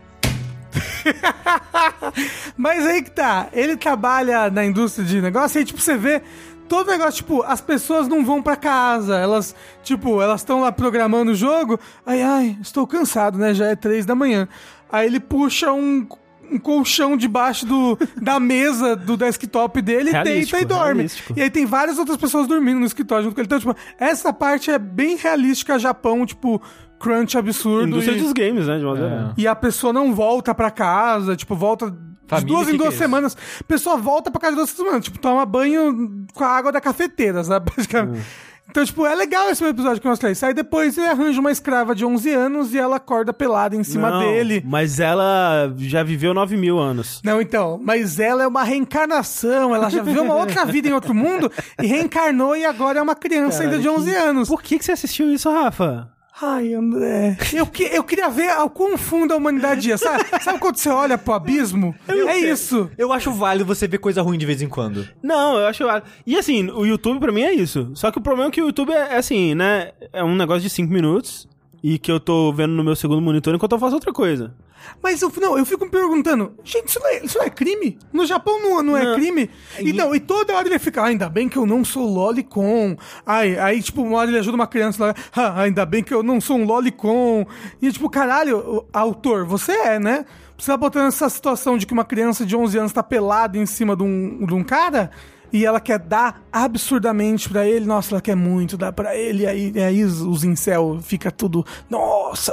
Mas aí que tá, ele trabalha na indústria de negócio e aí, tipo, você vê todo negócio, tipo, as pessoas não vão pra casa, elas, tipo, elas estão lá programando o jogo, ai, ai, estou cansado, né, já é três da manhã. Aí ele puxa um, um colchão debaixo do, da mesa do desktop dele, Realístico, deita e dorme. realístico. E aí tem várias outras pessoas dormindo no escritório junto com ele. Então, tipo, essa parte é bem realística Japão, tipo, crunch absurdo. Indústria e... dos games, né, de uma maneira. E a pessoa não volta pra casa, tipo, volta de Família, duas em que duas que é semanas. A pessoa volta pra casa de duas semanas, tipo, toma banho com a água da cafeteira, sabe? Basicamente. Então, tipo, é legal esse episódio que mostra isso. Aí depois ele arranja uma escrava de 11 anos e ela acorda pelada em cima Não, dele. Mas ela já viveu 9 mil anos. Não, então, mas ela é uma reencarnação, ela já viveu uma outra vida em outro mundo e reencarnou e agora é uma criança ainda de 11 anos. Por que, que você assistiu isso, Rafa? Ai, André. Eu, que, eu queria ver o quão fundo a humanidade é. Sabe, sabe quando você olha pro abismo? é isso. Eu acho válido você ver coisa ruim de vez em quando. Não, eu acho. E assim, o YouTube pra mim é isso. Só que o problema é que o YouTube é, é assim, né? É um negócio de 5 minutos e que eu tô vendo no meu segundo monitor enquanto eu faço outra coisa. Mas eu, não, eu fico me perguntando, gente, isso não é, isso não é crime? No Japão não, não é Não. crime? E, não, e toda hora ele fica, ah, ainda bem que eu não sou lolicon. Aí, aí, tipo, uma hora ele ajuda uma criança lá, ah, ainda bem que eu não sou um lolicon. E tipo, caralho, autor, você é, né? Você tá botando essa situação de que uma criança de 11 anos tá pelada em cima de um, de um cara e ela quer dar absurdamente pra ele, nossa, ela quer muito dar pra ele, e aí, e aí os, incel fica tudo, nossa,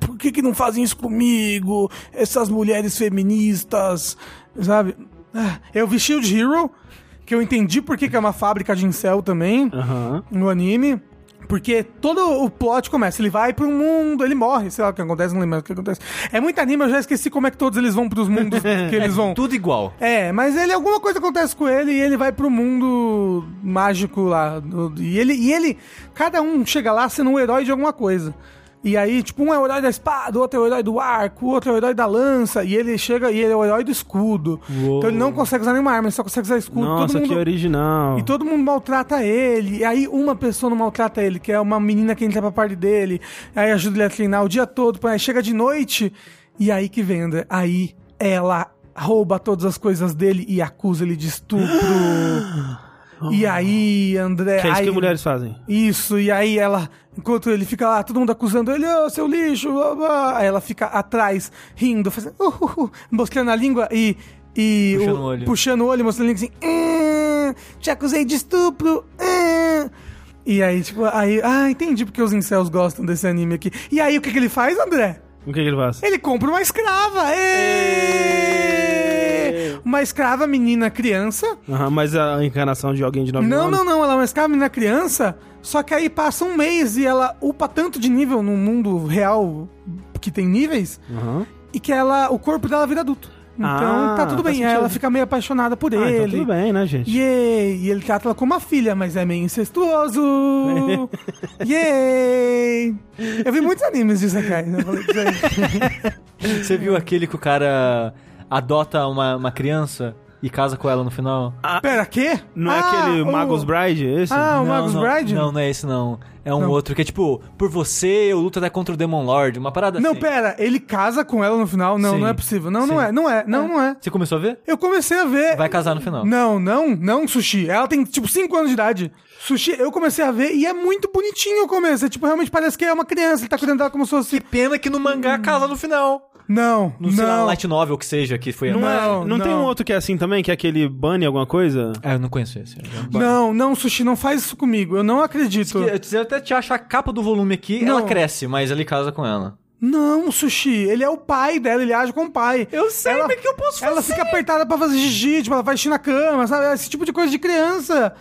por que que não fazem isso comigo? Essas mulheres feministas, sabe? Ah, Eu vi Shield Hero, que eu entendi por que que é uma fábrica de incel também, Aham. no anime. Porque todo o plot começa, ele vai pro mundo, ele morre, sei lá o que acontece, não lembro o que acontece. É muito anime, eu já esqueci como é que todos eles vão pros mundos que eles vão. Tudo igual. É, mas ele alguma coisa acontece com ele e ele vai pro mundo mágico lá. E ele, e ele, cada um chega lá sendo um herói de alguma coisa. E aí, tipo, um é o herói da espada, o outro é o herói do arco, o outro é o herói da lança, e ele chega e ele é o herói do escudo. Uou. Então ele não consegue usar nenhuma arma, ele só consegue usar escudo. Nossa, todo mundo, que original. e todo mundo maltrata ele. E aí uma pessoa não maltrata ele, que é uma menina que entra pra parte dele. Aí ajuda ele a treinar o dia todo. Aí chega de noite. E aí que vem, André. Aí ela rouba todas as coisas dele e acusa ele de estupro. e aí, André. Que é isso aí- que mulheres fazem. isso, e aí ela, enquanto ele fica lá, todo mundo acusando ele, ô, seu lixo, blá, blá. aí ela fica atrás, rindo, fazendo, uh, uh, uh, mostrando a língua e. e Puxando o olho. puxando o olho, mostrando a língua assim, "Ah, te acusei de estupro, ah." E aí, tipo, aí, ah, entendi porque os incels gostam desse anime aqui. E aí, o que, que ele faz, André? O que, que ele faz? Ele compra uma escrava! Uma escrava menina criança Aham, mas a encarnação de alguém de 9 não, anos. não, não, ela é uma escrava menina criança, só que aí passa um mês e ela upa tanto de nível no mundo real que tem níveis, Aham. e que ela, o corpo dela vira adulto. Então Ah, tá tudo bem. Sentido. ela fica meio apaixonada por Ah, então ele. tudo bem, né, gente? Yay! E ele trata ela como uma filha, mas é meio incestuoso. Yay! Eu vi muitos animes de Isekai, né? Você viu aquele que o cara adota uma, uma criança e casa com ela no final? Pera, quê? Não é Ah, aquele o- Magus Bride, esse? Ah, o não, Magus não, Bride? Não, não é esse não. É um Não. outro que é tipo, por você eu luto até contra o Demon Lord, uma parada Não, assim. pera, ele casa com ela no final? Não, Sim. não é possível. Não, não Sim. é, não é, não, não é. Você começou a ver? Eu comecei a ver. Vai casar no final. Não, não, não, Sushi. Ela tem, tipo, 5 anos de idade. Sushi, eu comecei a ver e é muito bonitinho o começo. É, tipo, realmente parece que é uma criança. Ele tá cuidando dela como se fosse... Pena que no mangá casa no final. Não, No sei lá, não. Light Novel que seja, que foi Não, a... é- Não, não, tem um outro que é assim também, que é aquele Bunny alguma coisa? Ah, eu não conheço esse. Não, não, Sushi, não faz isso comigo. Eu não acredito. Se eu até te achar a capa do volume aqui, Não. ela cresce, mas ele casa com ela. Não, Sushi, ele é o pai dela, ele age como pai. Eu sei, ela, mas que eu posso Ela fazer? fica apertada pra fazer xixi, tipo, ela vai xixi na cama, sabe? Esse tipo de coisa de criança.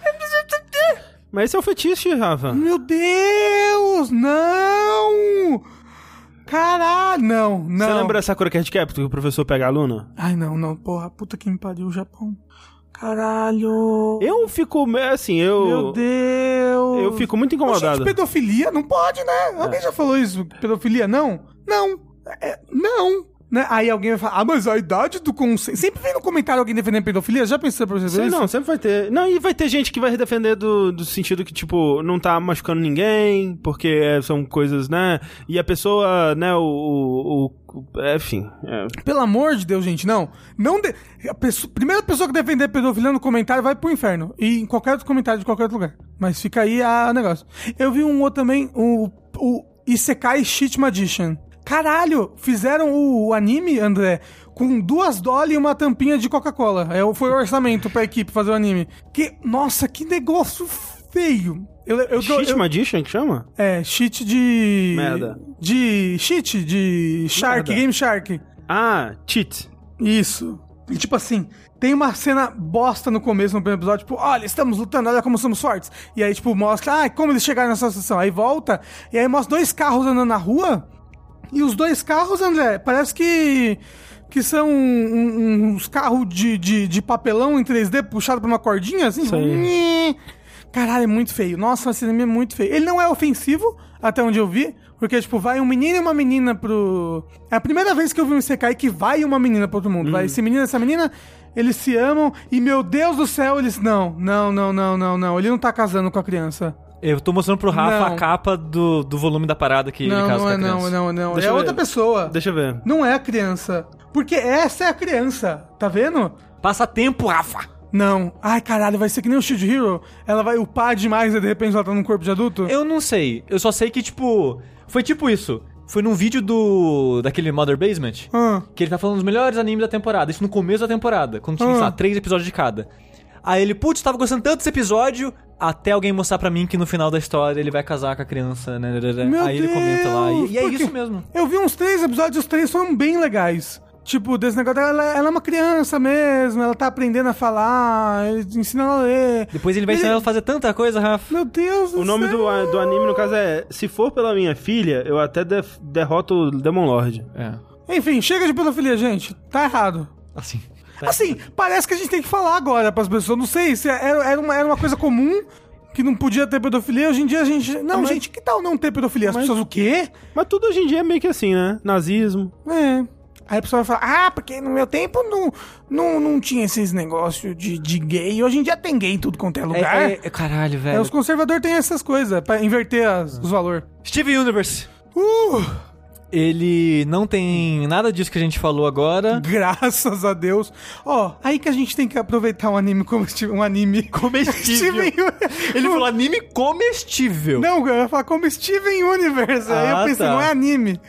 Mas esse é o fetiche, Rafa. Meu Deus, não! Caralho, não, não. Você lembra da Sakura Card Captor que o professor pega a aluna? Ai, não, não, porra, puta que me pariu, o Japão. Caralho. Eu fico, meio assim, eu... Meu Deus. Eu fico muito Gente, incomodado. pedofilia? Não pode, né? Alguém já falou isso? Pedofilia? Não? Não. É, não. Né? Aí alguém vai falar, ah, mas a idade do consenso. Sempre vem no comentário alguém defendendo pedofilia. Já pensou pra você ver isso? não, sempre vai ter. Não, e vai ter gente que vai defender do, do sentido que, tipo, não tá machucando ninguém, porque é, são coisas, né? E a pessoa, né, o. o, o- é, enfim. é. Pelo amor de Deus, gente, não. Não de... a pessoa- primeira pessoa que defender pedofilia no comentário vai pro inferno. E em qualquer outro comentário de qualquer outro lugar. Mas fica aí a negócio. Eu vi um outro também, o, o Isekai Cheat Magician. Caralho, fizeram o, anime, André, com duas dólares e uma tampinha de Coca-Cola. É, foi o orçamento pra equipe fazer o anime. Que, nossa, que negócio feio. Eu, eu, eu, Cheat eu- Magician que chama? É, cheat de... Merda. De... Cheat de Shark, Merda. Game Shark. Ah, Cheat. Isso. E tipo assim, tem uma cena bosta no começo, no primeiro episódio, tipo, olha, estamos lutando, olha como somos fortes. E aí, tipo, mostra, ah, como eles chegaram nessa situação. Aí volta, e aí mostra dois carros andando na rua, e os dois carros, André, parece que. que são uns carros de, de, de papelão em 3D puxado por uma cordinha, assim. nhê. Caralho, é muito feio. Nossa, esse anime é muito feio. Ele não é ofensivo, até onde eu vi, porque, tipo, vai um menino e uma menina pro. É a primeira vez que eu vi um Isekai que vai uma menina pro outro mundo. Vai esse menino e essa menina, eles se amam, e meu Deus do céu, eles. Não, não, não, não, não, não. Ele não tá casando com a criança. Eu tô mostrando pro Rafa Não. a capa do, do volume da parada que ele não, casa não com a é, não, criança. não, não. Deixa é outra pessoa. Deixa eu ver. Não é a criança. Porque essa é a criança, tá vendo? Passa tempo, Rafa! Não. Ai, caralho, vai ser que nem o Shield Hero. Ela vai upar demais e de repente ela tá num corpo de adulto? Eu não sei. Eu só sei que, tipo. Foi tipo isso. Foi num vídeo do. daquele Mother Basement. Ah. Que ele tá falando dos melhores animes da temporada. Isso no começo da temporada. Quando tinha, Ah. sei lá, três episódios de cada. Aí ele, putz, tava gostando tanto desse episódio. Até alguém mostrar pra mim que no final da história ele vai casar com a criança, né? Meu Aí ele comenta lá. E, e é Deus, isso mesmo. Eu vi uns três episódios e os três foram bem legais. Tipo, desse negócio, ela, ela é uma criança mesmo, ela tá aprendendo a falar, ele ensina ela a ler. Depois ele vai ensinar ela a fazer tanta coisa, Rafa. Meu Deus do O nome céu. do, do anime, no caso, é Se for pela minha filha, eu até def- derroto o Demon Lord. É. Enfim, chega de pedofilia, gente. Tá errado. Assim. Assim, parece que a gente tem que falar agora pras pessoas. Não sei se era, era, uma, era uma coisa comum que não podia ter pedofilia. Hoje em dia a gente. Não, Mas- gente, que tal não ter pedofilia? As Mas- pessoas o quê? Mas tudo hoje em dia é meio que assim, né? Nazismo. É. Aí a pessoa vai falar, ah, porque no meu tempo não, não, não tinha esses negócios de, de gay. Hoje em dia tem gay em tudo quanto é É, lugar. é- é- caralho, É, velho. os conservadores têm essas coisas, pra inverter as- os valores. Steve Universe. Uh, Ele não tem nada disso que a gente falou agora. graças a Deus. Ó, aí que a gente tem que aproveitar um anime como Steve- um anime Comestível. Ele falou anime comestível. Não, eu ia falar como Steven Universe. aí Ah, eu pensei, tá. não é anime.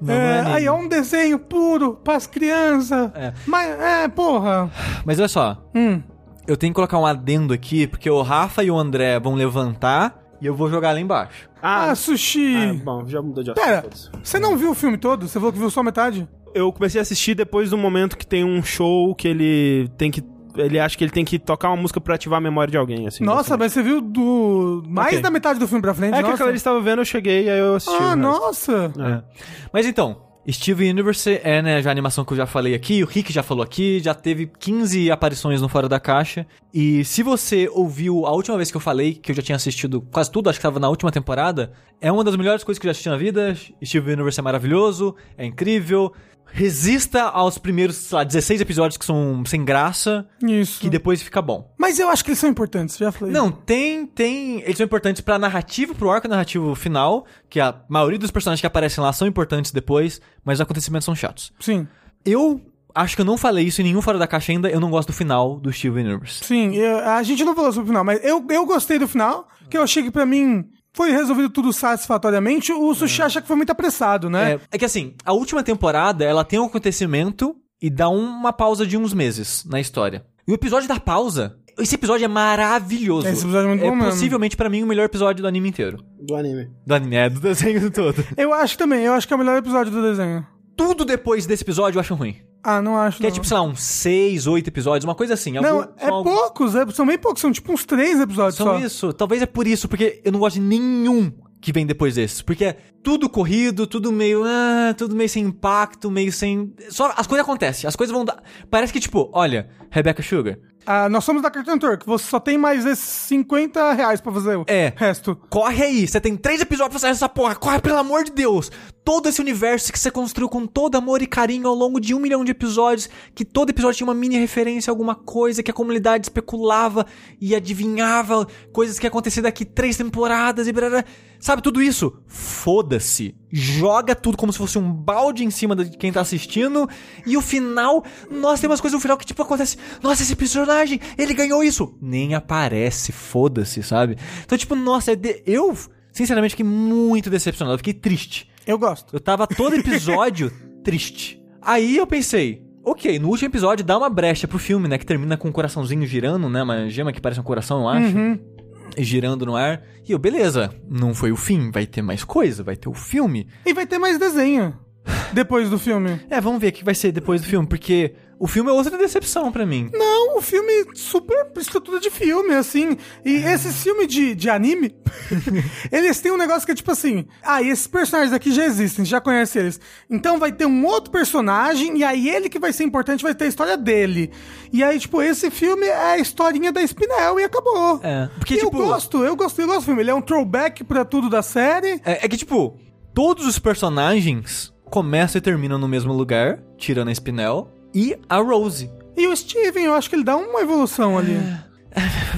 Não, não é anime. Aí é um desenho puro pras crianças. É. Mas, é, porra. Mas olha só, Hum. eu tenho que colocar um adendo aqui, porque o Rafa e o André vão levantar e eu vou jogar lá embaixo. Ah, Ah, sushi. ah, bom, já mudou de assunto. Pera, você não viu o filme todo? Você falou que viu só metade? Eu comecei a assistir depois do momento que tem um show que ele tem que. Ele acha que ele tem que tocar uma música pra ativar a memória de alguém, assim. Nossa, mas você viu do mais Ok. da metade do filme pra frente? É que nossa. aquela eles estavam vendo, eu cheguei e aí eu assisti. Ah, nossa. É. Mas então, Steven Universe é, né, já a animação que eu já falei aqui, o Rick já falou aqui, já teve 15 aparições no Fora da Caixa. E se você ouviu a última vez que eu falei, que eu já tinha assistido quase tudo, acho que tava na última temporada, é uma das melhores coisas que eu já assisti na vida. Steven Universe é maravilhoso, é incrível. Resista aos primeiros, sei lá, 16 episódios que são sem graça, Isso. que depois fica bom. Mas eu acho que eles são importantes, já falei. Não, tem, tem. Eles são importantes pra narrativa, pro arco narrativo final, que a maioria dos personagens que aparecem lá são importantes depois, mas os acontecimentos são chatos. Sim. Eu acho que eu não falei isso em nenhum fora da caixa ainda, eu não gosto do final do Steven Universe. Sim, eu- a gente não falou sobre o final, mas eu, eu gostei do final, que eu achei que pra mim foi resolvido tudo satisfatoriamente. O Sushi acha que foi muito apressado, né? É, é que assim, a última temporada, ela tem um acontecimento e dá uma pausa de uns meses na história. E o episódio da pausa, esse episódio é maravilhoso. Esse episódio é muito bom mesmo. possivelmente pra mim o melhor episódio do anime inteiro. Do anime. Do anime, é, do desenho todo. Eu acho também, eu acho que é o melhor episódio do desenho. Tudo depois desse episódio eu acho ruim. Ah, não acho. Que é não. tipo, sei lá, uns seis, oito episódios, uma coisa assim. Não, Algum- é são algum- poucos, é- são bem poucos, são tipo uns três episódios São só. isso. Talvez é por isso, porque eu não gosto de nenhum que vem depois desses. Porque é tudo corrido, tudo meio. Ah, tudo meio sem impacto, meio sem. Só as coisas acontecem, as coisas vão dar. Parece que, tipo, olha, Rebecca Sugar, Ah, nós somos da Cartoon Network, você só tem mais esses 50 reais pra fazer o É. resto. corre aí, você tem três episódios pra sair dessa porra, corre pelo amor de Deus! Todo esse universo que você construiu com todo amor e carinho ao longo de um milhão de episódios, que todo episódio tinha uma mini referência a alguma coisa, que a comunidade especulava e adivinhava coisas que iam acontecer daqui três temporadas e blá, Sabe, tudo isso? Foda-se. Joga tudo como se fosse um balde em cima de quem tá assistindo. E o final, nossa, tem umas coisas no final que tipo acontece. Nossa, esse personagem, ele ganhou isso. Nem aparece, foda-se, sabe? Então, tipo, nossa, é eu, sinceramente, fiquei muito decepcionado. Fiquei triste. Eu gosto. Eu tava todo episódio triste. Aí eu pensei, ok, no último episódio dá uma brecha pro filme, né? Que termina com um coraçãozinho girando, né? Uma gema que parece um coração, eu acho. Girando no ar. E eu, beleza, não foi o fim, vai ter mais coisa, vai ter o filme. E vai ter mais desenho depois do filme. É, vamos ver o que vai ser depois do filme, porque o filme é outra decepção pra mim. Não, o filme super estrutura de filme, assim. E esses filmes de, de anime, eles têm um negócio que é tipo assim: ah, e esses personagens aqui já existem, já conhece eles. Então vai ter um outro personagem, e aí ele que vai ser importante vai ter a história dele. E aí, tipo, esse filme é a historinha da Spinel e acabou. É, porque, E eu tipo- gosto, eu gosto, eu gosto do filme. Ele é um throwback pra tudo da série. É, é que, tipo, todos os personagens começam e terminam no mesmo lugar, tirando a Spinel, e a Rose. E o Steven, eu acho que ele dá uma evolução ali.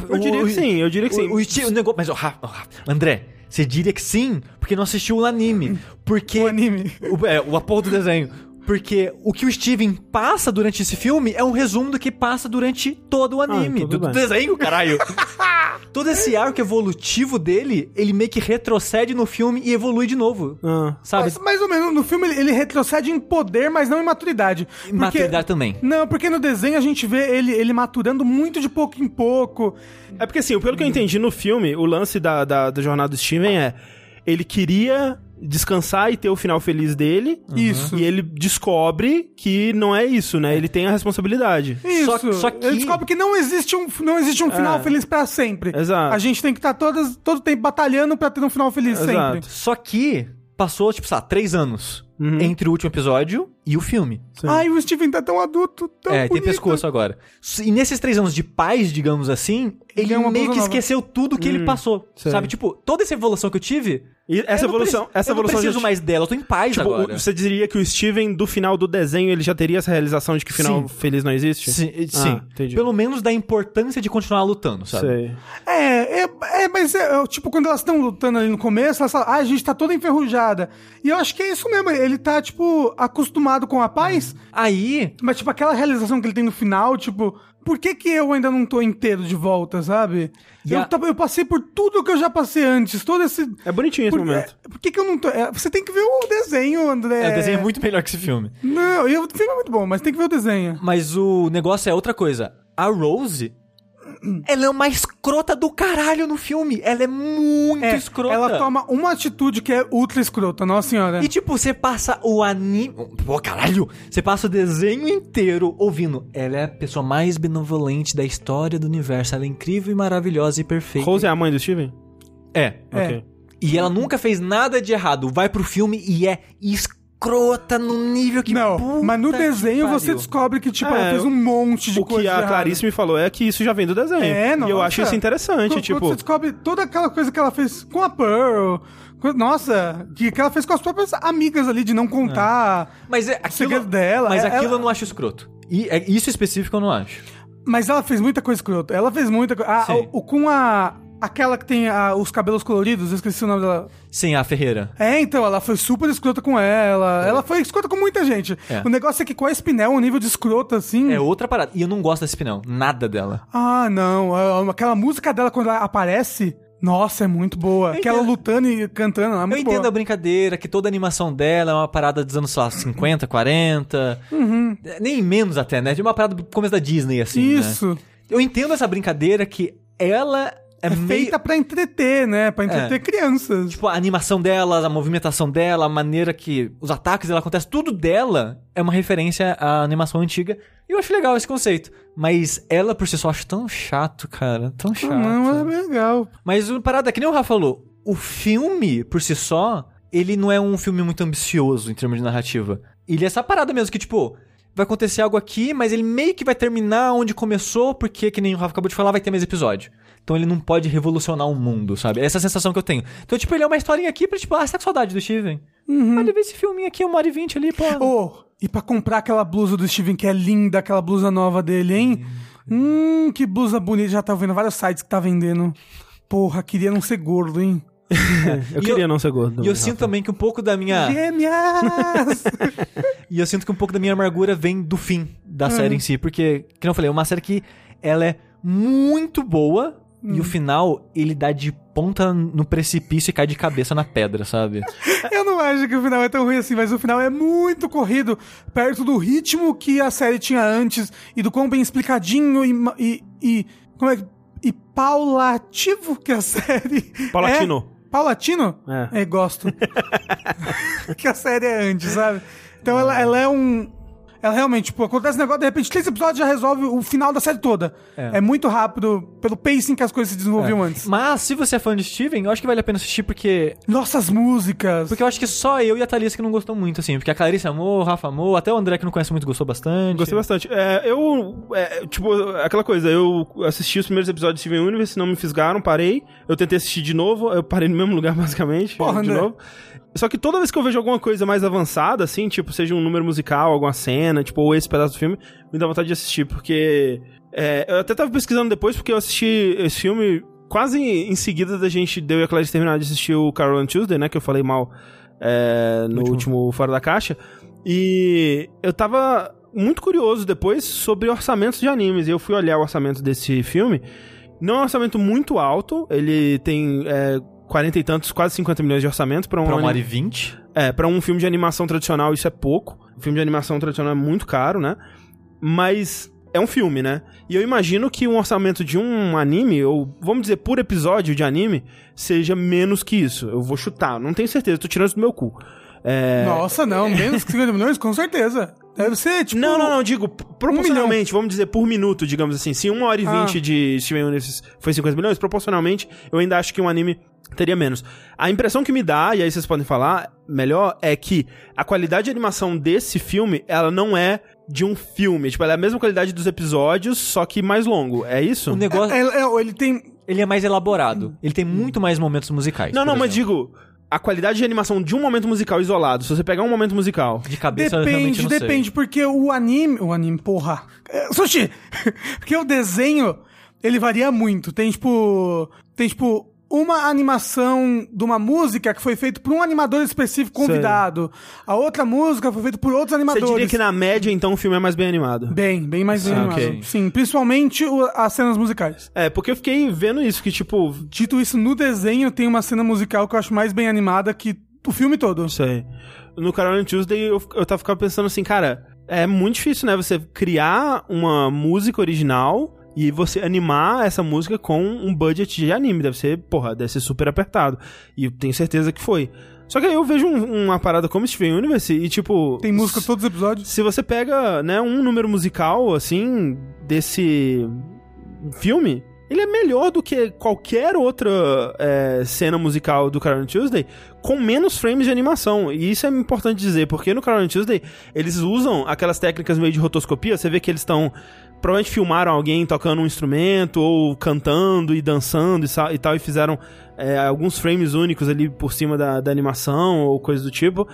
Eu diria que sim, eu diria que sim. O, o, o negócio. Mas, ó, Rafa, André, você diria que sim, porque não assistiu o anime. Porque. O anime. O, é, o apoio do desenho. Porque o que o Steven passa durante esse filme é um resumo do que passa durante todo o anime. tudo do, do desenho, caralho. todo esse arco evolutivo dele, ele meio que retrocede no filme e evolui de novo. Ah. Sabe? Mas, mais ou menos, no filme ele, ele retrocede em poder, mas não em maturidade. E maturidade também. Não, porque no desenho a gente vê ele, ele maturando muito de pouco em pouco. É porque, assim, pelo que eu entendi no filme, o lance da, da, da jornada do Steven é... Ele queria descansar e ter o final feliz dele. Isso. E ele descobre que não é isso, né? Ele tem a responsabilidade. Isso. Só- só que- Ele descobre que não existe um, não existe um final É. feliz pra sempre. Exato. A gente tem que estar todas, todo tempo batalhando pra ter um final feliz sempre. Exato. Só que passou, tipo, sei lá, três anos entre o último episódio e o filme. Sim. Ai, o Steven tá tão adulto, tão é, tem bonito. pescoço agora. E nesses três anos de paz, digamos assim, ele uma meio que nova. esqueceu tudo que ele passou. sei. Sabe? Tipo, toda essa evolução que eu tive. E essa eu não evolução, essa eu não evolução preciso já- mais dela, eu tô em paz Tipo, agora. você diria que o Steven, do final do desenho, ele já teria essa realização de que final Sim. feliz não existe? Sim, Ah, sim. entendi. Pelo menos da importância de continuar lutando, sabe? Sei. É, é, é, mas é, é, tipo, quando elas estão lutando ali no começo, elas falam, ah, a gente tá toda enferrujada. E eu acho que é isso mesmo, ele tá, tipo, acostumado com a paz, Aí, mas, tipo, aquela realização que ele tem no final, tipo, por que que eu ainda não tô inteiro de volta, sabe? Eu, eu passei por tudo que eu já passei antes, todo esse... É bonitinho esse Por, momento. é, por que que eu não tô... é, você tem que ver o desenho, André. é, o desenho é muito melhor que esse filme. Não, e o filme é muito bom, mas tem que ver o desenho. Mas o negócio é outra coisa. A Rose, ela é uma escrota do caralho no filme. Ela é muito É, escrota. ela toma uma atitude que é ultra escrota, nossa senhora. E tipo, você passa o anime. Pô, caralho! Você passa o desenho inteiro ouvindo. Ela é a pessoa mais benevolente da história do universo. Ela é incrível e maravilhosa e perfeita. Rose é a mãe do Steven? É. É. Ok. E ela nunca fez nada de errado. Vai pro filme e é escrota num nível que Não, puta mas no desenho você descobre que, tipo, É, ela fez um monte de O coisa que a errada. Clarice me falou é que isso já vem do desenho. É, E eu acho isso interessante, Quando- tipo... Quando você descobre toda aquela coisa que ela fez com a Pearl. Nossa, que, que ela fez com as próprias amigas ali, de não contar. Mas é aquilo, segredo dela, Mas é- aquilo ela- eu não acho escroto. E é- isso específico eu não acho. Mas ela fez muita coisa escrota. Ela fez muita coisa. Sim. O, com a. Aquela que tem a- os cabelos coloridos, eu esqueci o nome dela. Sim, a Ferreira. É, então, ela foi super escrota com ela. Ela foi escrota com muita gente. É. O negócio é que com a Spinel, um nível de escrota, assim. É outra parada. E eu não gosto desse pneu. Nada dela. Ah, não. Aquela música dela quando ela aparece. Nossa, é muito boa. Eu Aquela entendo. lutando e cantando, é Eu muito entendo boa. a brincadeira, que toda a animação dela é uma parada dos anos, sei lá, 50, 40. Uhum. Nem menos até, né? De uma parada do começo da Disney, assim. né? Isso. Eu entendo essa brincadeira que ela é, É, meio. feita pra entreter, né? Pra entreter crianças. Tipo, a animação dela, a movimentação dela, a maneira que os ataques dela acontecem, tudo dela é uma referência à animação antiga. E eu acho legal esse conceito. Mas ela por si só acho tão chato, cara. Tão chato. Ah, não, é legal. Mas o parada, que nem o Rafa falou, o filme, por si só, ele não é um filme muito ambicioso em termos de narrativa. Ele é essa parada mesmo, que tipo, vai acontecer algo aqui, mas ele meio que vai terminar onde começou, porque, que nem o Rafa acabou de falar, vai ter mais episódio. Então ele não pode revolucionar o mundo, sabe? Essa é a sensação que eu tenho. Então, tipo, ele é uma historinha aqui pra, tipo, ah, você tá com saudade do Steven? Uhum. Olha, vê esse filminho aqui, uma hora e vinte ali, pô. Oh, e pra comprar aquela blusa do Steven, que é linda, aquela blusa nova dele, hein? Hum, que blusa bonita. Já tá vendo vários sites que tá vendendo. Porra, queria não ser gordo, hein? Eu queria eu- não ser gordo. E eu sinto também que um pouco da minha. Gêmeas! E eu sinto que um pouco da minha amargura vem do fim da série em si, porque, como eu falei, é uma série que ela é muito boa e o final ele dá de ponta no precipício e cai de cabeça na pedra, sabe? Eu não acho que o final é tão ruim assim, mas o final é muito corrido, perto do ritmo que a série tinha antes e do quão bem explicadinho e. e, e como é que. E paulativo que a série. Paulatino. É. Paulatino? É. É, gosto. que a série é antes, sabe? Então ela, ela é um. Ela realmente, tipo, acontece um negócio, de repente, três episódios já resolve o final da série toda. É, É. muito rápido, pelo pacing que as coisas se desenvolviam antes. Mas se você é fã de Steven, eu acho que vale a pena assistir porque Nossas músicas. porque eu acho que só eu e a Thalissa que não gostou muito assim, porque a Clarice amou, o Rafa amou, até o André que não conhece muito gostou bastante. Gostei bastante. É, eu. é, tipo, aquela coisa, eu assisti os primeiros episódios de Steven Universe, não me fisgaram, parei. Eu tentei assistir de novo, eu parei no mesmo lugar, basicamente. Porra, de André. novo. Só que toda vez que eu vejo alguma coisa mais avançada, assim, tipo, seja um número musical, alguma cena, tipo, ou esse pedaço do filme, me dá vontade de assistir, porque. é, eu até tava pesquisando depois, porque eu assisti esse filme quase em seguida da gente, deu e a Clarice terminar de assistir o Carol and Tuesday, né? Que eu falei mal é, no último Fora da Caixa. E eu tava muito curioso depois sobre orçamentos de animes. E eu fui olhar o orçamento desse filme. Não é um orçamento muito alto, ele tem é, 40 e tantos, quase 50 milhões de orçamento pra um, Pra uma hora e vinte. é, pra um filme de animação tradicional isso é pouco. O filme de animação tradicional é muito caro, né? Mas é um filme, né? E eu imagino que um orçamento de um anime, ou vamos dizer por episódio de anime, seja menos que isso. Eu vou chutar, não tenho certeza, tô tirando isso do meu cu. É... Nossa, não, menos que 50 milhões, com certeza. Deve ser, tipo. Não, não, não, digo, proporcionalmente, vamos dizer, por minuto, digamos assim. Se 1 hora e Ah. 20 de Steven Universe foi 50 milhões, proporcionalmente, eu ainda acho que um anime teria menos. A impressão que me dá, e aí vocês podem falar melhor, é que a qualidade de animação desse filme, ela não é de um filme. Tipo, ela é a mesma qualidade dos episódios, só que mais longo. É isso? O negócio, É, é, ele tem. ele é mais elaborado. Ele tem muito mais momentos musicais. Não, não, mas exemplo. digo, a qualidade de animação de um momento musical isolado, se você pegar um momento musical... De cabeça eu realmente Depende, não sei. depende, porque o anime. O anime, porra. É, sushi! porque o desenho, ele varia muito. Tem, tipo. Tem, tipo. Uma animação de uma música que foi feita por um animador específico convidado. A outra música foi feita por outros Você animadores. diria que na média, então, o filme é mais bem animado? Bem, bem mais bem Ah, animado. ok. Sim, principalmente o- as cenas musicais. É, porque eu fiquei vendo isso, que tipo, Dito isso, no desenho tem uma cena musical que eu acho mais bem animada que o filme todo. Sei. No Carol and Tuesday eu, eu tava ficando pensando assim, cara, é muito difícil, né? Você criar uma música original e você animar essa música com um budget de anime. Deve ser, porra, deve ser super apertado. E eu tenho certeza que foi. Só que aí eu vejo um- uma parada como Steven Universe e, tipo. Tem música todos os episódios. Se você pega, né, um número musical, assim, desse filme, ele é melhor do que qualquer outra é, cena musical do Carol Tuesday com menos frames de animação. E isso é importante dizer, porque no Carol Tuesday eles usam aquelas técnicas meio de rotoscopia, você vê que eles estão provavelmente filmaram alguém tocando um instrumento ou cantando e dançando e, e tal e fizeram é, alguns frames únicos ali por cima da, da animação ou coisa do tipo.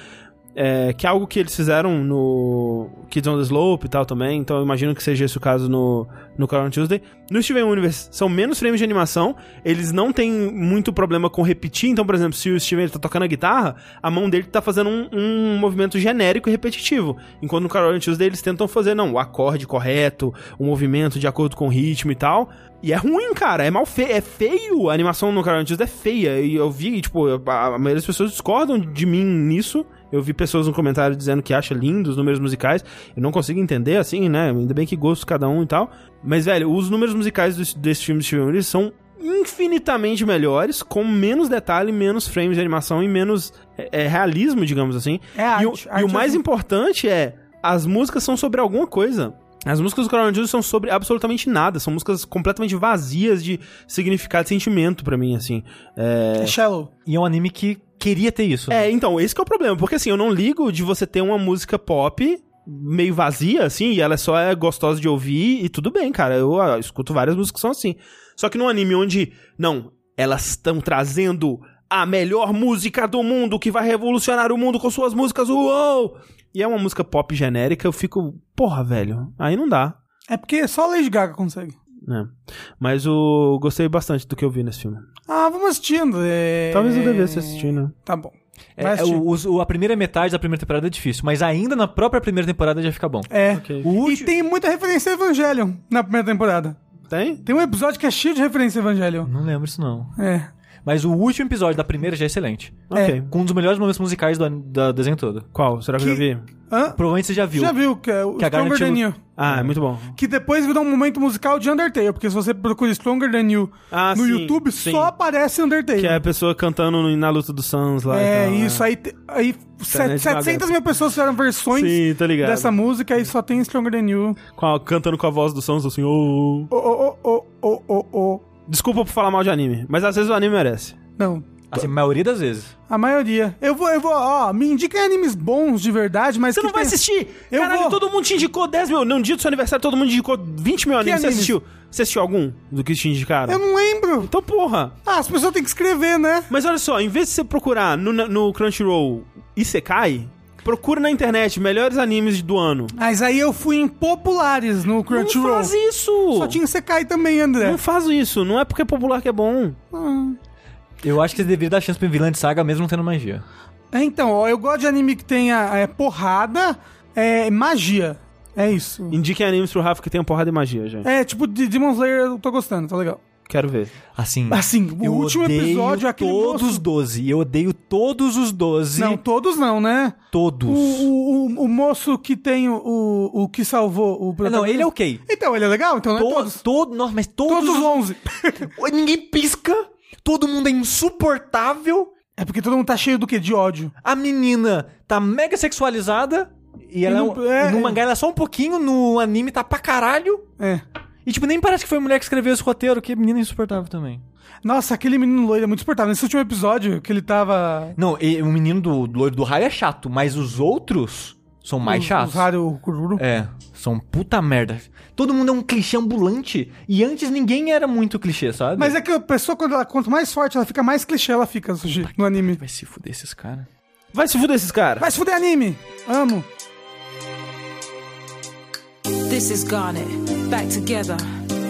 É, que é algo que eles fizeram no Kids on the Slope e tal também, então eu imagino que seja esse o caso no, no Call on Tuesday. No Steven Universe são menos frames de animação, eles não têm muito problema com repetir, então, por exemplo, se o Steven ele tá tocando a guitarra, a mão dele tá fazendo um, um movimento genérico e repetitivo, enquanto no Call on Tuesday eles tentam fazer, não, o acorde correto, o movimento de acordo com o ritmo e tal, e é ruim, cara. É mal feio. É feio. A animação no Carol Tuesday é feia. E eu vi, tipo, a, a maioria das pessoas discordam de mim nisso. Eu vi pessoas no comentário dizendo que acha lindo os números musicais. Eu não consigo entender, assim, né? Ainda bem que gosto cada um e tal. Mas, velho, os números musicais desse, desse filme de Steven Universe são infinitamente melhores, com menos detalhe, menos frames de animação e menos é, é, realismo, digamos assim. É e, o, arte, e arte o mais assim. importante é, as músicas são sobre alguma coisa. As músicas do Coronel Juice são sobre absolutamente nada, são músicas completamente vazias de significado e sentimento pra mim, assim. É... É shallow. E é um anime que queria ter isso. é, então, esse que é o problema, porque assim, eu não ligo de você ter uma música pop meio vazia, assim, e ela só é gostosa de ouvir, e tudo bem, cara, eu ah, escuto várias músicas que são assim. Só que num anime onde, não, elas estão trazendo a melhor música do mundo, que vai revolucionar o mundo com suas músicas, uou! E é uma música pop genérica, eu fico, porra, velho, aí não dá. É porque só Lady Gaga consegue. Né? Mas o gostei bastante do que eu vi nesse filme. Ah, vamos assistindo. é- Talvez eu devesse assistir, né? Tá bom. É, é, o, o- a primeira metade da primeira temporada é difícil, mas ainda na própria primeira temporada já fica bom. É. Ok. O E tem muita referência a Evangelion na primeira temporada. Tem? Tem um episódio que é cheio de referência a Evangelion. Não lembro isso não. É. Mas o último episódio da primeira já é excelente. Ok. Com um dos melhores momentos musicais do, da desenho todo. Qual? Será que, eu já vi? Hã? Provavelmente você já viu. Já viu, que é o Que a Stronger Than You. Ah, é muito bom. Que depois virou um momento musical de Undertale, porque se você procura Stronger Than You Ah, no sim, YouTube, sim. só aparece Undertale. Que é a pessoa cantando na luta dos Suns lá. É, tal, isso. Aí, te- aí set- Internet 700 mil pessoas fizeram versões Sim, ligado. dessa música e só tem Stronger Than You. Com a- cantando com a voz do Suns, assim, ô. Oh, oh, oh, oh, oh, oh. Desculpa por falar mal de anime, mas às vezes o anime merece. Não, Assim, a maioria das vezes. a maioria. Eu vou, eu vou, ó, me indiquem animes bons de verdade, mas Você que não vai tem- assistir! Eu Caralho, vou. todo mundo te indicou 10 mil. Num dia do seu aniversário, todo mundo te indicou 20 mil animes. Você animes? assistiu? Você assistiu algum do que te indicaram? Eu não lembro. Então, porra. Ah, as pessoas têm que escrever, né? Mas olha só, em vez de você procurar no, no Crunchyroll Isekai, procura na internet melhores animes do ano. Mas aí eu fui em populares no Não Crunchyroll. faz isso! Só tinha Sekai também, André. Não faz isso, não é porque é popular que é bom. Eu acho que você deveria dar chance pro Vilã de Saga mesmo não tendo magia. É, então, ó, eu gosto de anime que tenha é, porrada, é, magia. É isso. Indiquem animes pro Rafa que tem porrada e magia, gente. É, tipo, de Demon Slayer eu tô gostando, tá legal. Quero ver. Assim, Assim, o eu último odeio episódio, aquele todos moço- os 12. Eu odeio todos os 12. Não, todos não, né? todos. O, o, o, o moço que tem o, o, que salvou o não, protagonista. ele é ok. Então, ele é legal? Então não é To- todos. todo, nossa, mas todos, Todos os os 11. Ninguém pisca. Todo mundo é insuportável. é porque todo mundo tá cheio do quê? De ódio. A menina tá mega sexualizada. E, ela é no- um- é, no é. mangá ela é só um pouquinho, no anime tá pra caralho. É. E tipo, nem parece que foi a mulher que escreveu esse roteiro, que menina insuportável também. Nossa, aquele menino loiro é muito suportável. Nesse último episódio, que ele tava... Não, e, o menino do, do loiro do raio é chato, mas os outros são mais os- chatos. Os Haru Kururu. É, são puta merda. Todo mundo é um clichê ambulante. E antes ninguém era muito clichê, sabe? Mas é que a pessoa, quando ela, quanto mais forte ela fica, mais clichê ela fica, Sushi, no anime. Vai se fuder esses caras. Vai se fuder esses caras. Vai se fuder anime! Amo. This is Garnet, eh? back together.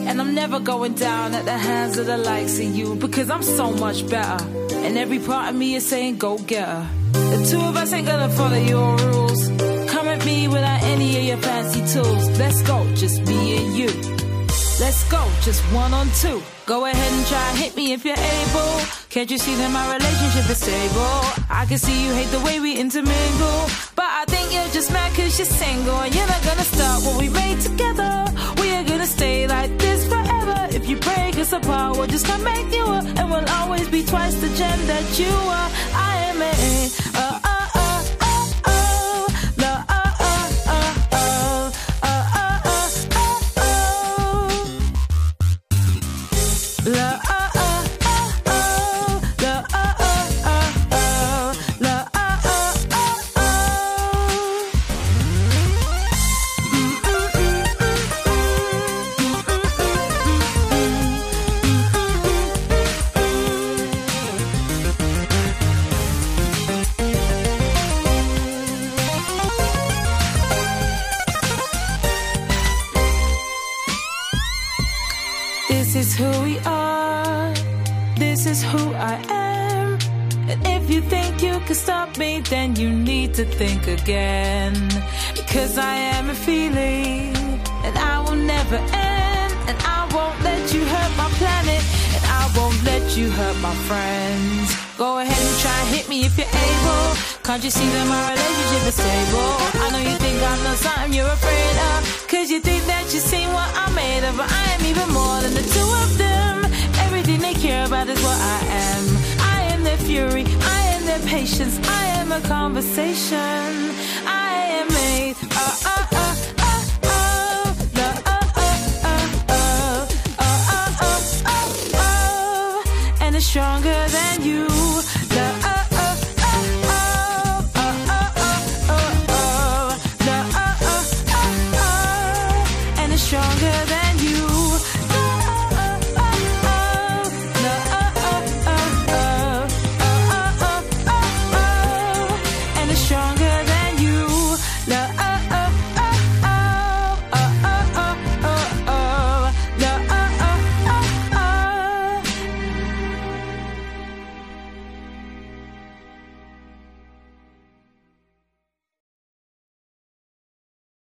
And I'm never going down at the hands of the likes of you because I'm so much better. And every part of me is saying, go get her. The two of us ain't gonna follow your rules. Come at me without any of your fancy tools. Let's go, just me and you. Let's go, just one on two. Go ahead and try and hit me if you're able. Can't you see that my relationship is stable? I can see you hate the way we intermingle. But I think you're just mad cause you're single. And you're not gonna stop what we made together. We are gonna stay like this forever. If you break us apart, we'll just come back you up. And we'll always be twice the gem that you are. I am a. Uh, uh, me, then you need to think again. Because I am a feeling, and I will never end. And I won't let you hurt my planet, and I won't let you hurt my friends. Go ahead and try and hit me if you're able. Can't you see that my relationship is stable? I know you think I'm not something you're afraid of. Cause you think that you've seen what I'm made of, but I am even more than the two of them. Everything they care about is what I am. I am their fury, I am their patience, I am a conversation. I am made. Uh, uh, uh, uh, uh,